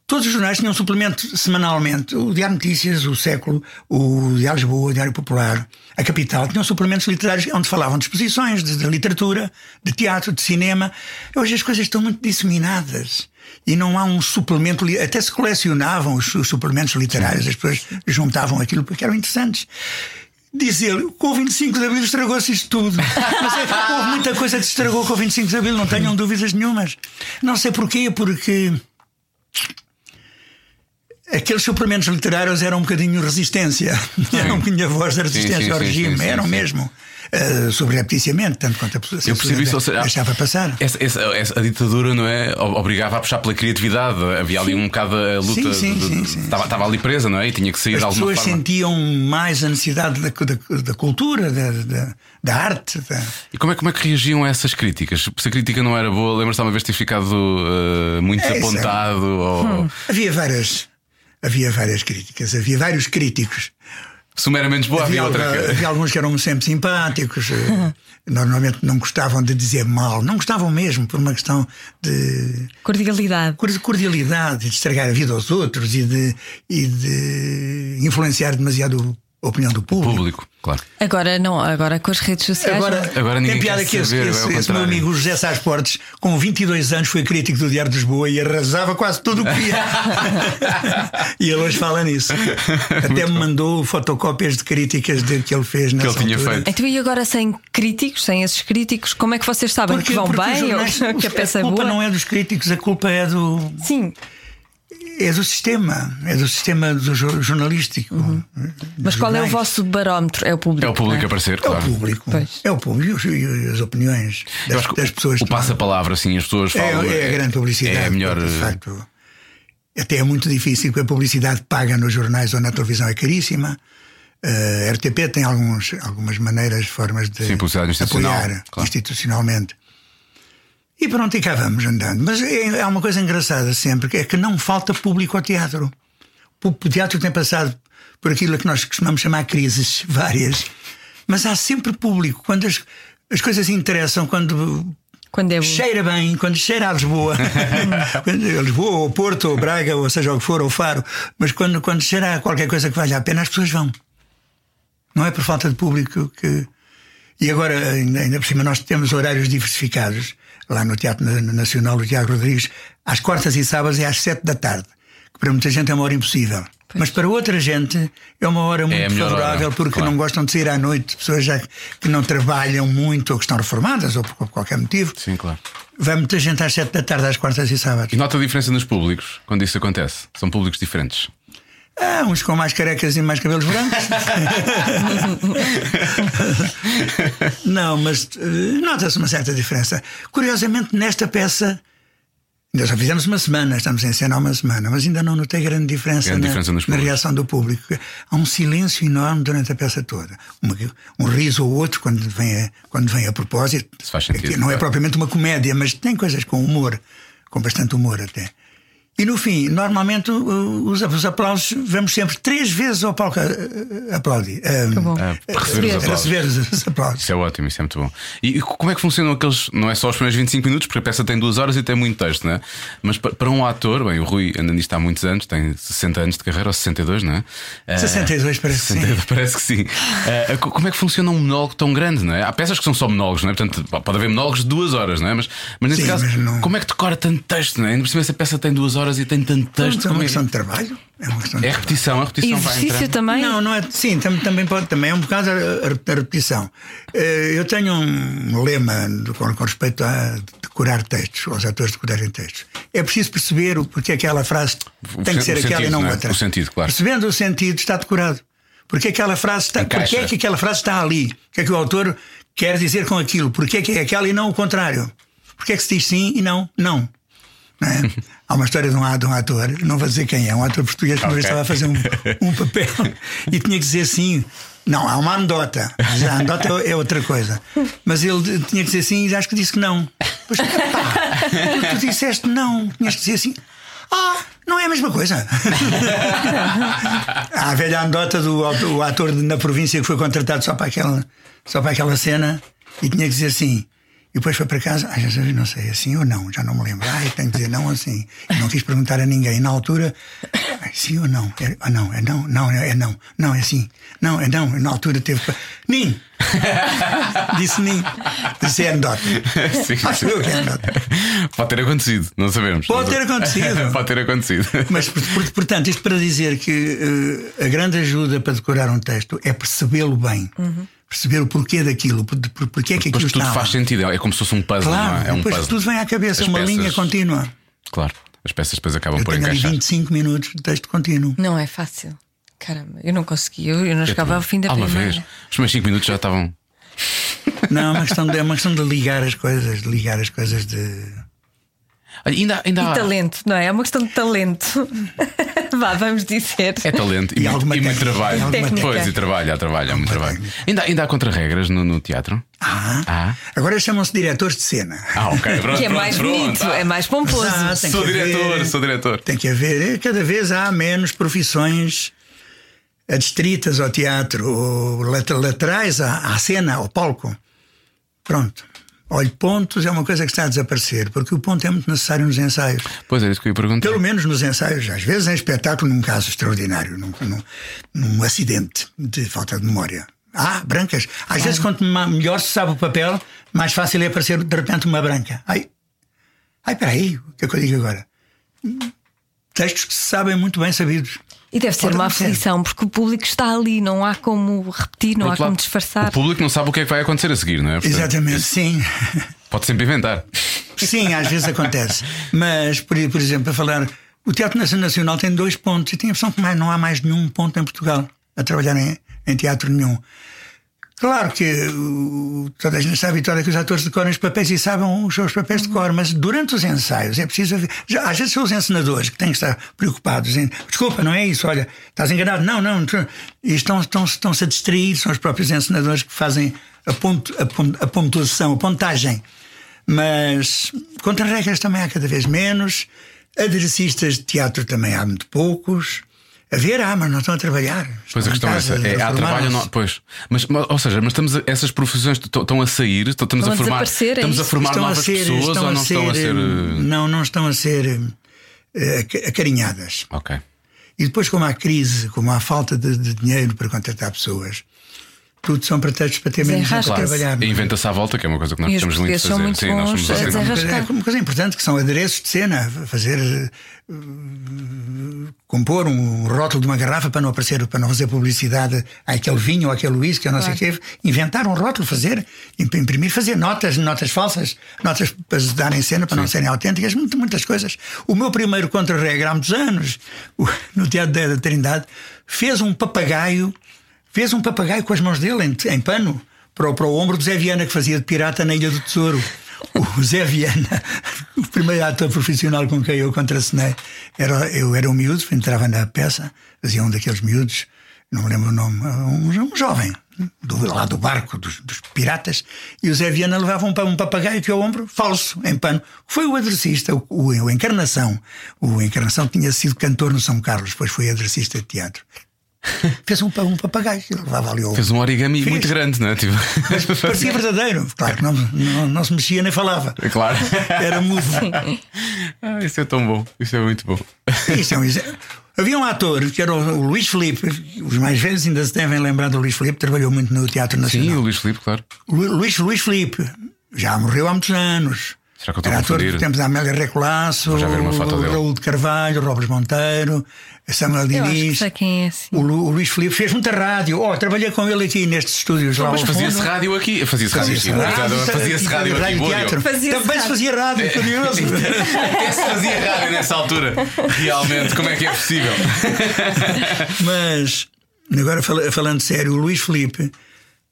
Todos os jornais tinham suplemento semanalmente. O Diário Notícias, o Século, o Diário Lisboa, o Diário Popular, a Capital, tinham suplementos literários onde falavam de exposições, de, de literatura, de teatro, de cinema. Hoje as coisas estão muito disseminadas. E não há um suplemento, até se colecionavam os, os suplementos literários, as pessoas juntavam aquilo porque eram interessantes. Diz ele, com o 25 de Abril estragou-se isto tudo. Mas é houve muita coisa que se estragou com o 25 de Abril, não tenham dúvidas nenhumas. Não sei porquê, porque aqueles suplementos literários eram um bocadinho resistência. Eram um bocadinho a voz da resistência sim, ao sim, regime. sim, sim, eram mesmo. Uh, tanto quanto a pessoa, Eu percebi isso, seja, deixava passar. Essa, essa- essa- a ditadura, não é? Obrigava a puxar pela criatividade. Havia ali um bocado a luta. Sim, de- de- estava, estava ali presa, não é? E tinha que sair As de alguma pessoas forma. sentiam mais a necessidade da, da, da cultura, da, da, da arte. E como é, como é que reagiam a essas críticas? Se a crítica não era boa, lembras-te uma vez ter ficado eh, muito É, é. desapontado? Ou Havia várias. Havia várias críticas, havia vários críticos. sumeramente boa? Havia Havia, outra. que- havia alguns que eram sempre simpáticos, eh, normalmente não gostavam de dizer mal, não gostavam mesmo por uma questão de Cordialidade. cor- cordialidade, de estragar a vida aos outros e de, e de influenciar demasiado opinião do público. Público, claro. Agora não, agora com as redes sociais. Agora, não. Agora ninguém tem piada quer que esse, saber, é esse- esse meu amigo José Sá Portes, com 22 anos, foi crítico do Diário de Lisboa e arrasava quase tudo o que via. e ele hoje fala nisso. Até me mandou fotocópias de críticas de, que ele fez nessa ele tinha altura. feito. Então, e agora sem críticos, sem esses críticos, como é que vocês sabem que vão porque bem jornais- ou que a peça é culpa boa? não é dos críticos, a culpa é do, Sim, é do sistema, é do sistema do jo- jornalístico. Uhum. mas qual é o Jornais. vosso barómetro? É o público. É o público não a aparecer, É o claro. público, Pois. é o público e as opiniões Eu das, das pessoas. O passa-palavra, assim, as pessoas falam. É, é a grande publicidade. É a melhor. De facto, até é muito difícil, porque a publicidade paga nos jornais ou na televisão é caríssima. Eh, A RTP tem alguns, algumas maneiras, formas de Sim, publicidade institucional, apoiar claro. institucionalmente. E pronto, e cá vamos andando. Mas é, há uma coisa engraçada sempre, que é que não falta público ao teatro. O teatro tem passado por aquilo que nós costumamos chamar crises várias, mas há sempre público. Quando as, as coisas interessam, quando Quando é cheira bem, quando cheira a Lisboa, a Lisboa, ou Porto, ou Braga, ou seja o que for, ou Faro, mas quando, quando cheira a qualquer coisa que valha a pena, as pessoas vão. Não é por falta de público que. E agora, ainda, ainda por cima, nós temos horários diversificados lá no Teatro Na- Nacional do Tiago Rodrigues, às quartas e sábados é às sete da tarde, que para muita gente é uma hora impossível. Mas para outra gente é uma hora muito melhor favorável hora, porque claro. não gostam de sair à noite, pessoas já que não trabalham muito ou que estão reformadas ou por qualquer motivo. Sim, claro. Vai muita gente às sete da tarde, às quartas e sábados. E nota a diferença nos públicos quando isso acontece? São públicos diferentes. Ah, uns com mais carecas e mais cabelos brancos. Não, mas eh, nota-se uma certa diferença. Curiosamente, nesta peça, ainda só fizemos uma semana, estamos em cena há uma semana, mas ainda não notei grande diferença, Grande na, diferença na reação do público. Há um silêncio enorme durante a peça toda. Uma- um riso ou outro quando vem a, quando vem a propósito. Sentido, não é claro. propriamente uma comédia, mas tem coisas com humor, com bastante humor até. E no fim, normalmente uh, os, os aplausos, vamos sempre três vezes ao palco uh, aplaudir. Uh, Que bom. Ah, receber os aplausos. receber os, os aplausos. Isso é ótimo, isso é muito bom. E, e como é que funcionam aqueles. Não é só os primeiros 25 minutos, porque a peça tem duas horas e tem muito texto, não é? Mas pa- para um ator, bem, o Rui anda nisto há muitos anos, tem 60 anos de carreira, ou 62, não é? Ah, 62 parece que sim. 62, parece que sim. Ah, co- como é que funciona um monólogo tão grande, não é? Há peças que são só monólogos, não é? Portanto, pode haver monólogos de duas horas, não é? Mas, mas neste Sim, caso, mas não- como é que decora tanto texto, não é? Ainda por cima, essa peça tem duas horas e tem tanto texto. é como uma é, questão de trabalho. É uma questão de é repetição, a repetição vai Exercício entrar. também? Não, não é. Sim, tam- também pode, também é um bocado a, a- a repetição. Eh, Eu tenho um lema do- com, com respeito a decorar textos, aos atores decorarem textos. É preciso perceber o porquê aquela frase O tem que ser o aquela e sentido, não não é? outra. O sentido, claro. Percebendo o sentido, está decorado. Porque aquela frase está, porque é que aquela frase está ali? O que é que o autor quer dizer com aquilo? Porquê é que é aquela e não o contrário? Porquê é que se diz sim e não? Não. Não é? Há uma história de um, de um ator, não vou dizer quem é, um ator português que uma vez Ok. estava a fazer um, um papel e tinha que dizer sim. Não, há uma anedota. A anedota é outra coisa. Mas ele tinha que dizer sim e acho que disse que não. Pois, pá, tu, disseste não, tinhas que dizer sim. Ah, não é a mesma coisa. Há a velha anedota do auto- o ator na província que foi contratado só para aquela, só para aquela cena e tinha que dizer sim. E depois foi para casa, ah, já não sei, assim ou não, já não me lembro. Ai, tenho que dizer não assim. E não quis perguntar a ninguém. Na altura, ai, sim ou não? É, ah, não, é não, não, é não, não, é sim. Não, é não. Na altura teve. Nim! Disse Nim. Disse é anedota. Sim, Acho eu que é anedota. Pode ter acontecido, não sabemos. Pode ter acontecido. Pode ter acontecido. Mas, por- por- portanto, isto para dizer que eh, a grande ajuda para decorar um texto é percebê-lo bem. Perceber o porquê daquilo, por, por, porquê é que aquilo tudo está faz lá. sentido, é como se fosse um puzzle, Claro, não é? É um depois puzzle. tudo vem à cabeça, As uma peças- linha contínua. Claro, as peças depois acabam Eu por tenho ali encaixar. 25 minutos de texto contínuo. Não é fácil. Caramba, eu não consegui. Eu, eu não chegava ao fim da primeira. vez, os meus 5 minutos já estavam. Não, é uma questão de, é uma questão de ligar as coisas, de ligar as coisas de. Ainda, ainda E talento, não é? É uma questão de talento. Vá, vamos dizer. É talento e, E muito, alguma e muito trabalho. e. Pois, e trabalho, há trabalho, há muito trabalho. Ainda, ainda há contra-regras no, no teatro? Ah, Ah. agora chamam-se diretores de cena. Ah, ok. Pronto, Que é pronto, mais pronto. bonito, Ah, é mais pomposo. Ah, Sou diretor, haver- sou diretor. Tem que haver, eh, cada vez há menos profissões adstritas ao teatro, ou lat- laterais à, à cena, ao palco. Pronto. Olha, pontos é uma coisa que está a desaparecer, porque o ponto é muito necessário nos ensaios. Pois é, isso que eu ia perguntar. Pelo menos nos ensaios, às vezes em espetáculo, num caso extraordinário, num, num, num acidente de falta de memória. Ah, brancas. Às vezes, quanto melhor se sabe o papel, mais fácil é aparecer de repente uma branca. Ai, ai, peraí, o que é que eu digo agora? Textos que se sabem muito bem sabidos. E deve ser uma aflição, porque o público está ali, não há como repetir, não há outro como lado, disfarçar. O público não sabe o que é que vai acontecer a seguir, não é? Portanto, Exatamente, sim. Pode sempre inventar. Sim, às vezes acontece. Mas, por, por exemplo, a falar, o Teatro Nacional tem dois pontos e tenho a impressão que não há mais nenhum ponto em Portugal a trabalhar em, em teatro nenhum. Claro que o, toda a gente sabe vitória que os atores decoram os papéis e sabem os seus papéis de cor, mas durante os ensaios é preciso haver. Já, às vezes são os encenadores que têm que estar preocupados em desculpa, não é isso, olha, estás enganado, não, não. tu-" E estão, estão, estão-se a distrair, são os próprios encenadores que fazem a, pontu, a, a pontuação, a pontagem. Mas contra-regras também há cada vez menos, aderecistas de teatro também há muito poucos. A ver, há, mas não estão a trabalhar. Pois a Estão questão é essa. É, há trabalho não. Pois. Mas, mas, ou seja, mas estamos a- essas profissões estão a sair, estão- estamos Estão a a formar. desaparecer, é Estamos a formar Estão a novas ser- pessoas estão ou não estão a ser. eh, Não, não estão a ser eh, aca- acarinhadas. Ok. E depois, como há crise, como há falta de, de dinheiro para contratar pessoas, Tudo são pretextos para ter menos gente a trabalhar. E inventa-se à volta, que é uma coisa que nós os temos muito de fazer. muito Sim, nós somos a desenrascar. Uma coisa, importante que são adereços de cena, fazer eh, compor um rótulo de uma garrafa para não aparecer, para não fazer publicidade àquele vinho ou àquele whisky ou não sei o quê, inventar um rótulo, fazer, imp- imprimir, fazer notas, notas falsas, notas para se darem cena, para não serem autênticas, muitas coisas. O meu primeiro contra-regra há muitos anos, no Teatro da Trindade, fez um papagaio, fez um papagaio com as mãos dele em, em pano para o, para o ombro do Zé Viana, que fazia de pirata na Ilha do Tesouro. O Zé Viana, o primeiro ator profissional com quem eu contracenei, era, eu era um miúdo, entrava na peça, fazia um daqueles miúdos, não me lembro o nome, um, um jovem, do, lá do barco dos, dos piratas, e o Zé Viana levava um, um papagaio aqui ao ombro, falso, em pano. Foi o aderecista, o, o, o Encarnação. O Encarnação tinha sido cantor no São Carlos, depois foi aderecista de teatro. Fez um, um papagaio, ele levava ali ao Fez um origami Fez. muito grande, não é? Tipo... Parecia verdadeiro. Claro que não, não, não se mexia nem falava. É claro. Era mudo. Ah, isso é tão bom. Isso é muito bom. Isso é um exemplo. Havia um ator que era o o Luís Filipe, os mais velhos ainda se devem lembrar do Luís Filipe, trabalhou muito no Teatro Sim, Nacional. o Luís Filipe, claro. Lu- Luís, Luís Filipe já morreu há muitos anos. Será que eu estou a confundir? do tempo da Amélia Recolasso, dele. Raul de Carvalho, Robles Monteiro, Samuel Diniz. sei quem é assim. O, Lu- o Luís Filipe fez muita rádio. Oh, trabalhei com ele aqui nestes estúdios lá Mas ao fazia-se rádio aqui. Fazia-se rádio aqui. Fazia-se rádio aqui. rádio eu. Fazia-se Também se rádio. fazia rádio, curioso. Até se fazia rádio nessa altura. Realmente, como é que é possível? Mas, agora fal- falando sério, o Luís Filipe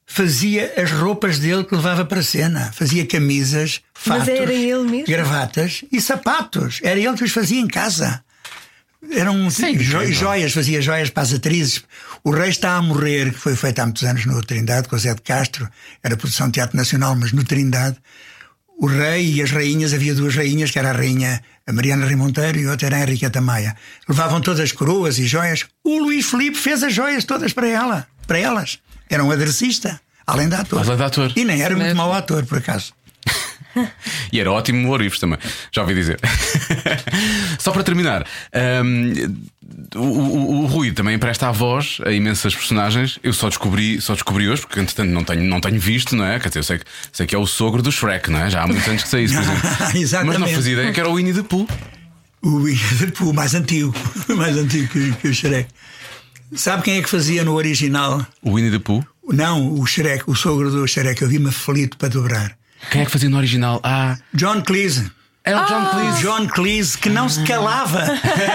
fazia as roupas dele que levava para a cena. Fazia camisas, fatos, gravatas e sapatos. Era ele que os fazia em casa. Eram jo- incrível. joias, fazia joias para as atrizes. O Rei está a morrer, que foi feito há muitos anos no Trindade, com o Zé de Castro, era produção de teatro nacional, mas no Trindade. O rei e as rainhas, havia duas rainhas, que era a rainha a Mariana Rui Monteiro e outra era a Henriqueta Maia. Levavam todas as coroas e joias. O Luís Filipe fez as joias todas para ela, para elas. Era um aderecista, além de ator. Além de ator. E nem era muito mau ator, por acaso. E era ótimo o Orifes também, já ouvi dizer. Só para terminar, hum, o, o- o Rui também presta a voz a imensas personagens. Eu só descobri, só descobri hoje, porque entretanto não tenho, não tenho visto, não é? Quer dizer, eu sei que, sei que é o sogro do Shrek, não é? Já há muitos anos que sei isso, por exemplo. Exatamente. Mas não fazia ideia que era o Winnie the Pooh. O, o mais antigo, o mais antigo que, que o Shrek. Sabe quem é que fazia no original? O Winnie the Pooh? Não, o Shrek, o sogro do Shrek. Eu vi-me aflito para dobrar. Quem é que fazia no original? Ah. John Cleese. Era o John ah. Cleese. John Cleese, que não se calava.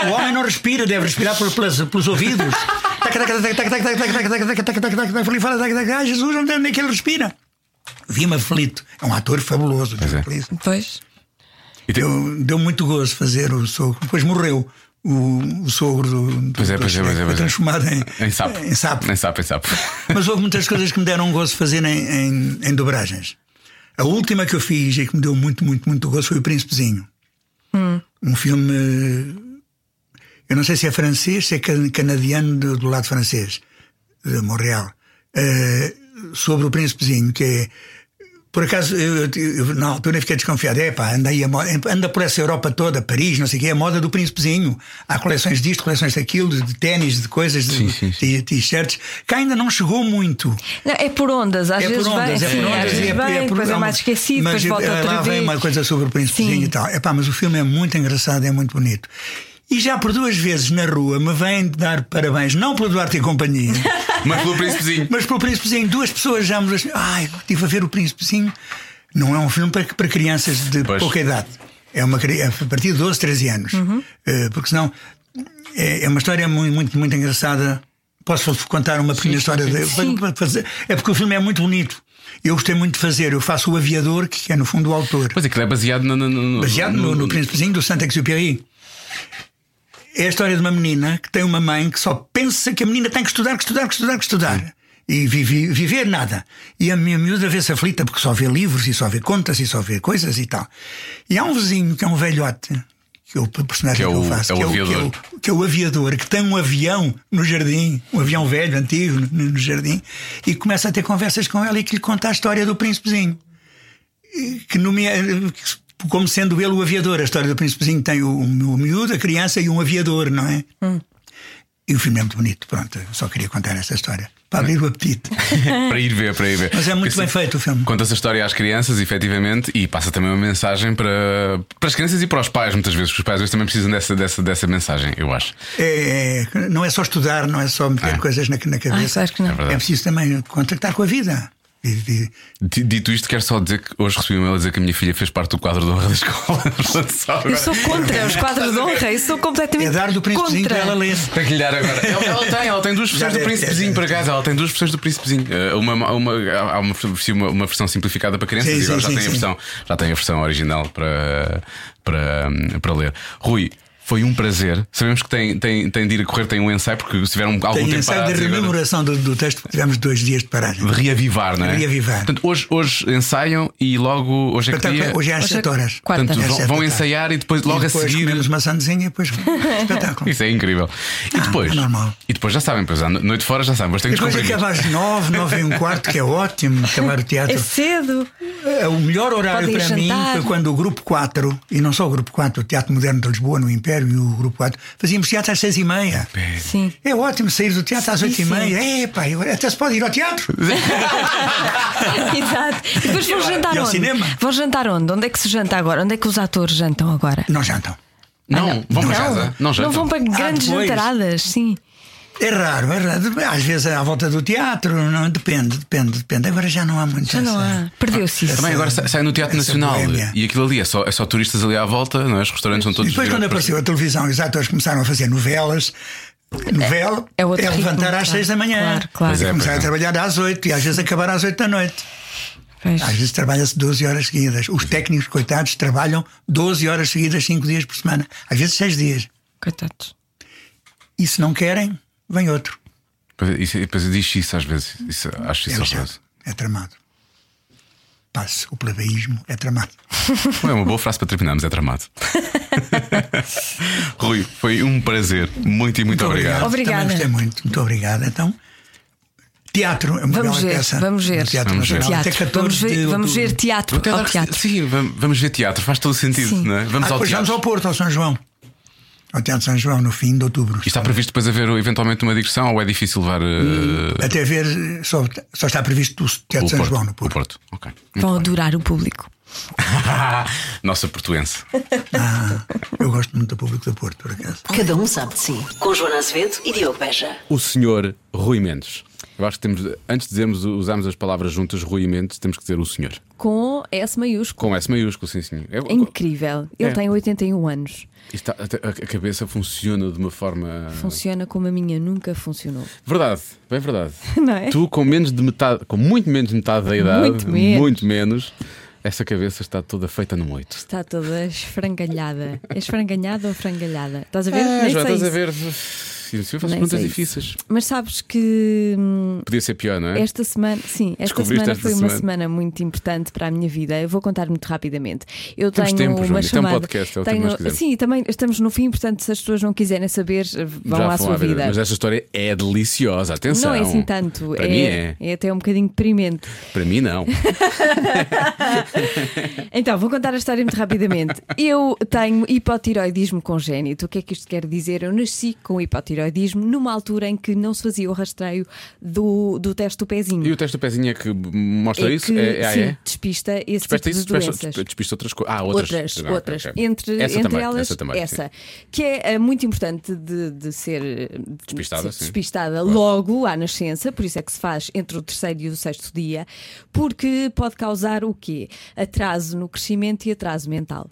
o homem não respira, deve respirar por, pelas, pelos ouvidos. Falei, fala, ah, Jesus, onde é que ele respira? Vi-me aflito. É um ator fabuloso, John Cleese. Pois. Deu, deu muito gozo fazer o sogro. Depois morreu o, o sogro do. do Pois é, pois é, pois é, Foi pois é. transformado em, Em sapo. Em sapo. Em sapo, em sapo. Mas houve muitas coisas que me deram gozo fazer em, em, em dobragens. A última que eu fiz e que me deu muito, muito, muito gozo foi O Príncipezinho. Um filme. Eu não sei se é francês, se é can- canadiano do, do lado francês, de Montreal. Eh, sobre o Príncipezinho, que é. Por acaso, eu, eu- eu, na altura fiquei desconfiado. É pá, anda, aí a moda, anda por essa Europa toda, Paris, não sei o quê, a moda do príncipezinho. Há coleções disto, coleções daquilo, de, ténis, de coisas, de Sim, sim, sim. de t-shirts, que ainda não chegou muito. Não, é por ondas, às É vezes por ondas, vem, é por sim, ondas. às vezes e é- vem, é por- depois é mais esquecido, mas depois volta eh, outra lá vez. vem uma coisa sobre o príncipezinho Sim. e tal. Epá, mas o filme é muito engraçado, é muito bonito. E já por duas vezes na rua me vêm dar parabéns, não pelo Duarte e companhia, Mas pelo príncipezinho. mas pelo Príncipezinho. Duas pessoas já me dizem, ai, estive a ver o Príncipezinho. Não é um filme para, para crianças de Pois. pouca idade. É uma é a partir de 12, 13 anos. Uhum. Eh, porque senão é, é uma história muito, muito, muito engraçada. Posso contar uma pequena história dele? Sim. Para- para fazer- É porque o filme é muito bonito. Eu gostei muito de fazer. Eu faço o aviador, que é no fundo o autor. Pois é, que é baseado no. no, no Baseado no, no Príncipezinho do Saint-Exupéry. É a história de uma menina que tem uma mãe que só pensa que a menina tem que estudar, que estudar, que estudar, que estudar. E vive- viver nada. E a minha miúda vê-se aflita porque só vê livros e só vê contas e só vê coisas e tal. E há um vizinho que é um velhote, que é o personagem Que é o- eu faço, é o que, aviador. que, é o, que é o aviador, que tem um avião no jardim, um avião velho, antigo, no, no jardim, e começa a ter conversas com ela e que lhe conta a história do príncipezinho que nomea, como sendo ele o aviador. A história do príncipezinho tem o, o miúdo, a criança e um aviador, não é? E o filme é muito bonito. Pronto, eu só queria contar essa história. Para abrir o apetite. para ir ver, para ir ver. Mas é muito Porque, bem assim, feito o filme. Conta essa história às crianças, efetivamente, e passa também uma mensagem para, para as crianças e para os pais, muitas vezes, porque os pais às vezes também precisam dessa, dessa, dessa mensagem, eu acho. É, é- não é só estudar, não é só meter É. coisas na, na cabeça. Ah, acho que não. É. É preciso também contactar com a vida. Dito isto, quero só dizer que hoje recebi um e-mail a dizer que a minha filha fez parte do quadro de honra da escola. Eu sou contra os quadros de honra, eu sou completamente é dar do príncipezinho contra. para ela ler. Tem que lhe dar agora. Ela, ela tem, ela tem duas versões do Príncipezinho, ter, por acaso. Ela tem duas versões do Príncipezinho. Eh, Uma, uma, há uma, uma, uma versão simplificada para crianças Sim, e agora sim, já, sim, tem a versão, já tem a versão original para, para, para ler. Rui. Foi um prazer. Sabemos que tem, tem, tem de ir a correr, tem um ensaio, porque se tiver um, algum Tem tempo ensaio de parado, agora- rememoração do, do texto, porque tivemos dois dias de paragem. de reavivar, não é? Reavivar. Portanto, hoje, hoje ensaiam e logo. Hoje é que dia. Hoje é às Hoje é 7 horas. quarta. Portanto, É às vão, vão ensaiar e depois, logo e depois a seguir. comemos uma sandezinha e depois espetáculo. Isso é incrível. E Ah, depois. é normal. E depois já sabem, pois, à noite fora já sabem, mas tem E que depois acaba às 9, 9 e um quarto, que é ótimo, acabar o teatro. É cedo. É o melhor horário Podem para mim jantar. foi quando o Grupo 4, e não só o Grupo 4, o Teatro Moderno de Lisboa, no Império, e o Grupo 4, fazíamos teatro às 6 e meia. Sim. É ótimo sair do teatro às 8 e meia. É, pá, até se pode ir ao teatro. Exato. E depois vão jantar E ao onde? cinema? Vão jantar onde? Onde é que se janta agora? Onde é que os atores jantam agora? Não jantam. Não, vão para casa. Não Não vão para grandes depois. jantaradas, sim. É raro, é raro. Às vezes é à volta do teatro, não, depende, depende, depende. Agora já não há muito Já não essa- há. Perdeu-se isso. Também agora sai no Teatro essa Nacional e aquilo ali é só, é só turistas ali à volta, não é? Os restaurantes são E todos. depois, quando apareceu a televisão, os atores começaram a fazer novelas. Novela É outro levantar ritmo, às claro. 6 da manhã. Claro, claro. E é, começar a é. trabalhar às 8 e às vezes acabar às 8 da noite. Pois. Às vezes trabalha-se 12 horas seguidas. Os técnicos, coitados, trabalham 12 horas seguidas, 5 dias por semana. Às vezes 6 dias. Coitados. E se não querem, vem outro. Pois é, isso- Depois diz isso às vezes. Isso, acho É isso lixado. horroroso. É tramado. Passe, o plebeísmo é tramado. É uma boa frase para terminarmos, é tramado. Rui, foi um prazer. Muito e muito, obrigado. Obrigada. Também gostei muito. Muito obrigado. Então, teatro é uma Vamos bela ver, peça. vamos ver. Teatro Vamos ver. Teatro. 14 Vamos ver, vamos ver teatro. Ao teatro. Sim, vamos ver teatro, faz todo o sentido, Sim. não é? Vamos Ah, ao depois teatro. vamos ao Porto, ao São João. Ao Teatro São João, no fim de outubro. E está previsto depois haver eventualmente uma digressão ou é difícil levar eh, Até ver, só, só está previsto o Teatro o São Porto? João no O Porto. Porto. Ok. Vão adorar o público. Nossa portuense. Ah, eu gosto muito do público do Porto, por acaso. Cada um sabe de si. Com Joana Azevedo e Diogo Beja. O senhor Rui Mendes. Eu acho que temos, antes de dizermos, usarmos as palavras juntas, Rui Mendes, temos que dizer o senhor. Com S maiúsculo. Com S maiúsculo, sim, sim. É, É incrível. Ele É. tem 81 anos. está- a, a cabeça funciona de uma forma. Funciona como a minha nunca funcionou. Verdade, bem verdade. Não é? Tu, com menos de metade, com muito menos de metade da idade, Muito menos. muito menos, essa cabeça está toda feita num oito. Está toda esfrangalhada. É esfrangalhada ou frangalhada? Estás a ver? É, já estás a isso. ver. Sim, sim, faço Nem perguntas difíceis. Mas sabes que hum, Podia ser pior, não é? esta semana, sim, esta semana esta foi uma semana. semana muito importante para a minha vida. Eu vou contar muito rapidamente. Eu Temos tenho tempo, uma isto é um chamada. podcast, é o tempo que tenho, quisermos. sim, também estamos no fim, portanto, se as pessoas não quiserem saber, vão Já à sua vida. vida. Mas esta história é deliciosa, atenção. Não é assim tanto. Para é, mim é. é até um bocadinho deprimente. Para mim, não. Então, vou contar a história muito rapidamente. Eu tenho hipotiroidismo congénito. O que é que isto quer dizer? Eu nasci com hipotiroidismo numa altura em que não se fazia o rastreio do, do teste do pezinho. E o teste do pezinho é que mostra É isso? que, é, é, sim, é? despista esse Despesta tipo de despesta, doenças. despista outras coisas. Ah, outras. Outras, Ah, outras. ok. Entre, essa entre também, elas, essa, também, sim. que é eh, muito importante de, de ser eh, de Despistada, ser sim. despistada logo à nascença, por isso é que se faz entre o terceiro e o sexto dia, porque pode causar o quê? Atraso no crescimento e atraso mental.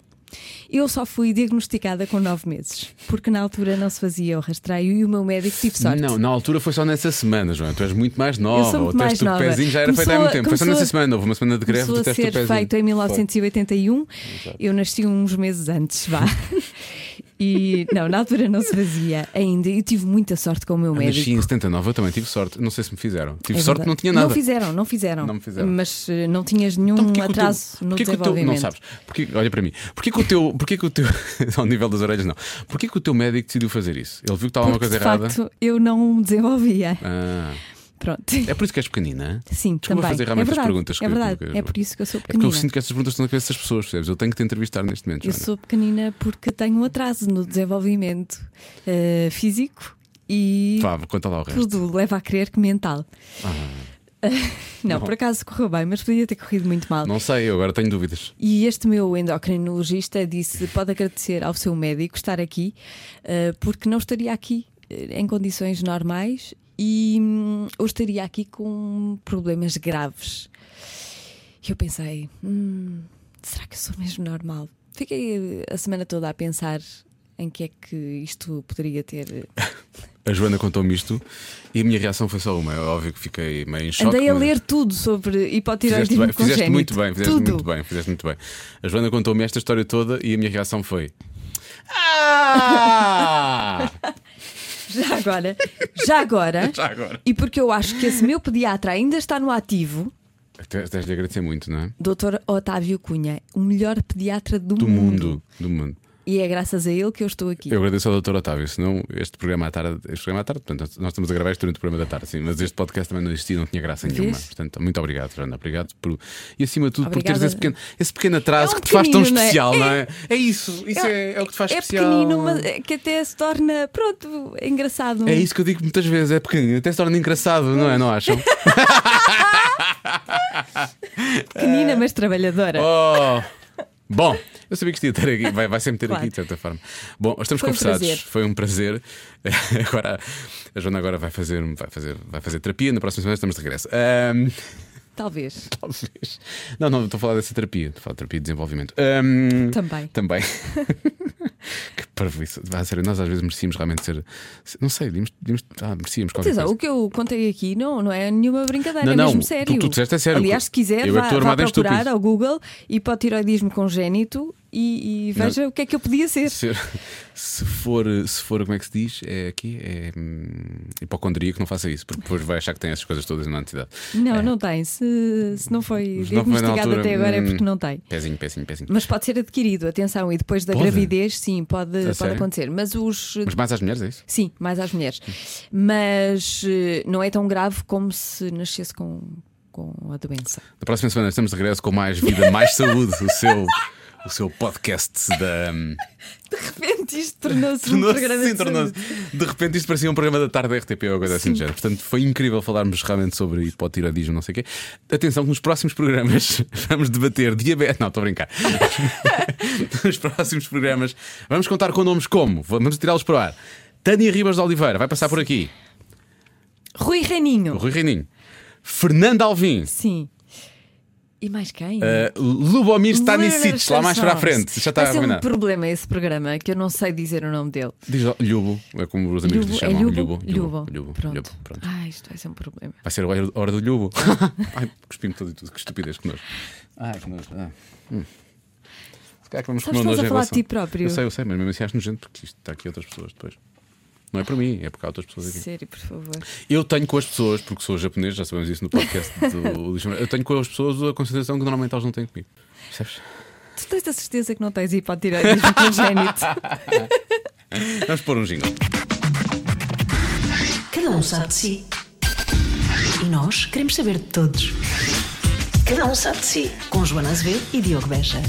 Eu só fui diagnosticada com nove meses, porque na altura não se fazia o rastreio e o meu médico tive sorte. Não, na altura foi só nessa semana, João. Tu és muito mais nova. muito o teste do pezinho já era feito há Começou muito tempo. Foi só começou nessa semana. Houve uma semana de greve Começou do a teste do ser pezinho. feito em 1981. Eu nasci uns meses antes, vá. E não, na altura não se fazia ainda. E tive muita sorte com o meu Eu médico. nasci em 79, eu também tive sorte. Não sei se me fizeram. Tive É sorte, não tinha nada. Não fizeram, não fizeram. Não me fizeram. Mas eh, não tinhas nenhum Então, porquê que o teu- atraso no porquê que o teu- desenvolvimento. Não sabes. Porquê, olha para mim. Porquê que o teu. Porquê que o teu. ao nível das orelhas, não. Porquê que o teu médico decidiu fazer isso? Ele viu que estava uma Porque, coisa de errada. facto, eu não desenvolvia. Ah, Pronto. é por isso que és pequenina? Sim, Desculpa também. fazer realmente é verdade, as perguntas. É que- verdade. que- É por isso que eu sou É porque pequenina. eu sinto que essas perguntas estão na cabeça das pessoas, percebes? Eu tenho que te entrevistar neste momento. Eu Joana. sou pequenina porque tenho um atraso no desenvolvimento eh, físico e Vá, conta lá o resto. tudo leva a crer que mental. não, por acaso correu bem, mas podia ter corrido muito mal. Não sei, eu agora tenho dúvidas. E este meu endocrinologista disse: pode agradecer ao seu médico estar aqui, eh, porque não estaria aqui eh, em condições normais e hum, ou estaria aqui com problemas graves. E eu pensei: hum, será que eu sou mesmo normal? Fiquei a semana toda a pensar em que é que isto poderia ter. A Joana contou-me isto e a minha reação foi só uma. É óbvio que fiquei meio em choque. Andei a mas- ler tudo sobre Fizeste, hipotiroidismo bem, fizeste muito bem, fizeste tudo. muito bem, fizeste muito bem. A Joana contou-me esta história toda e a minha reação foi. Ah! Já agora, já agora, Já agora. e porque eu acho que esse meu pediatra ainda está no ativo, Tens de agradecer muito, não é? Dr. Otávio Cunha, o melhor pediatra do, Do mundo. Do mundo. E é graças a ele que eu estou aqui. Eu agradeço ao Dr. Otávio, senão este programa à tarde, este programa à tarde, portanto, nós estamos a gravar isto durante o programa da tarde, sim, mas este podcast também não existia, não tinha graça nenhuma. Vês? Portanto, muito obrigado, Joana. Obrigado por. E acima de tudo, por Obrigada. teres esse pequeno, esse pequeno atraso É um que te faz tão é? especial, não É. é? É isso, isso é, é o que te faz é especial. pequenino, mas é que até se torna, pronto, engraçado. É isso que eu digo muitas vezes, é pequenino, até se torna engraçado, não é? Não acham? Pequenina, mas trabalhadora. Oh! Bom, eu sabia que isto ia ter aqui, vai, vai sempre ter Claro. aqui de certa forma. Bom, estamos Foi um conversados, prazer. foi um prazer. Agora, a Joana agora vai fazer, vai, fazer, vai fazer terapia, na próxima semana estamos de regresso. Ahm, Talvez. talvez. Não, não, estou a falar dessa terapia, estou a falar de terapia de desenvolvimento. Ahm, Também. Também. que parvoíce. Vá, a sério, nós às vezes merecíamos realmente ser. Não sei, devíamos, devíamos, ah, merecíamos Atenção, o que eu contei aqui não, não é nenhuma brincadeira, Não, é não, mesmo tu- sério. tu disseste é sério. Aliás, se quiser, Eu é vá, vá em procurar estúpido. ao Google hipotiroidismo congénito e, e veja o que é que eu podia ser. Ser- se for, se for, como é que se diz? É aqui, é hum, hipocondríaco, não faça isso, porque depois vai achar que tem essas coisas todas na entidade. Não, não tem. Se, se não foi não diagnosticado altura, até agora é hum, porque não tem. Pezinho, pezinho, pezinho. Mas pode ser adquirido, atenção, e depois da Pode? gravidez, sim, pode, pode sério? acontecer. Mas os. Mas mais às mulheres, é isso? Sim, mais às mulheres. Mas eh, não é tão grave como se nascesse com, com a doença. Na próxima semana estamos de regresso com mais vida, mais saúde, o seu, o seu podcast da. hum, De repente isto tornou-se um tornou-se- programa sim, de saúde. De repente isto parecia um programa da tarde da RTP ou coisa assim do género. Portanto, foi incrível falarmos realmente sobre hipotiroidismo, não sei o quê. Atenção que nos próximos programas vamos debater diabetes. Não, estou a brincar. nos próximos programas vamos contar com nomes como, vamos tirá-los para o ar. Tânia Ribas de Oliveira vai passar por aqui. Rui Reininho. Rui Reininho. Fernando Alvim. Sim. E mais quem? Uh, Lubomir Stanisic, lá mais para a frente. Já está ser um problema esse programa, que eu não sei dizer o nome dele. Diz Lubo, é como os amigos lhe é chamam. Lubo? Lubo, Lubo. Lubo, Pronto. Lubo, pronto. Ah, isto vai ser um problema. Vai ser a hora- do Lubo. Ai, cuspi-me todo e tudo. Que estupidez, que nojo. Ai, que nojo. Ah. Hum. Se calhar que vamos Sabes comer a falar de ti próprio. Eu sei, eu sei, mas mesmo assim acho nojento porque isto está aqui outras pessoas depois. Não é para mim, é porque há outras pessoas aqui. Sério, por favor. Eu tenho com as pessoas, porque sou japonês, já sabemos isso no podcast do Eu tenho com as pessoas a consideração que normalmente elas não têm comigo. Percebes? Tu tens a certeza que não tens hipotiroidismo congénito? Vamos pôr um jingle. Cada um sabe de si. E nós queremos saber de todos. Cada um sabe de si. Com Joana Azevedo e Diogo Beja.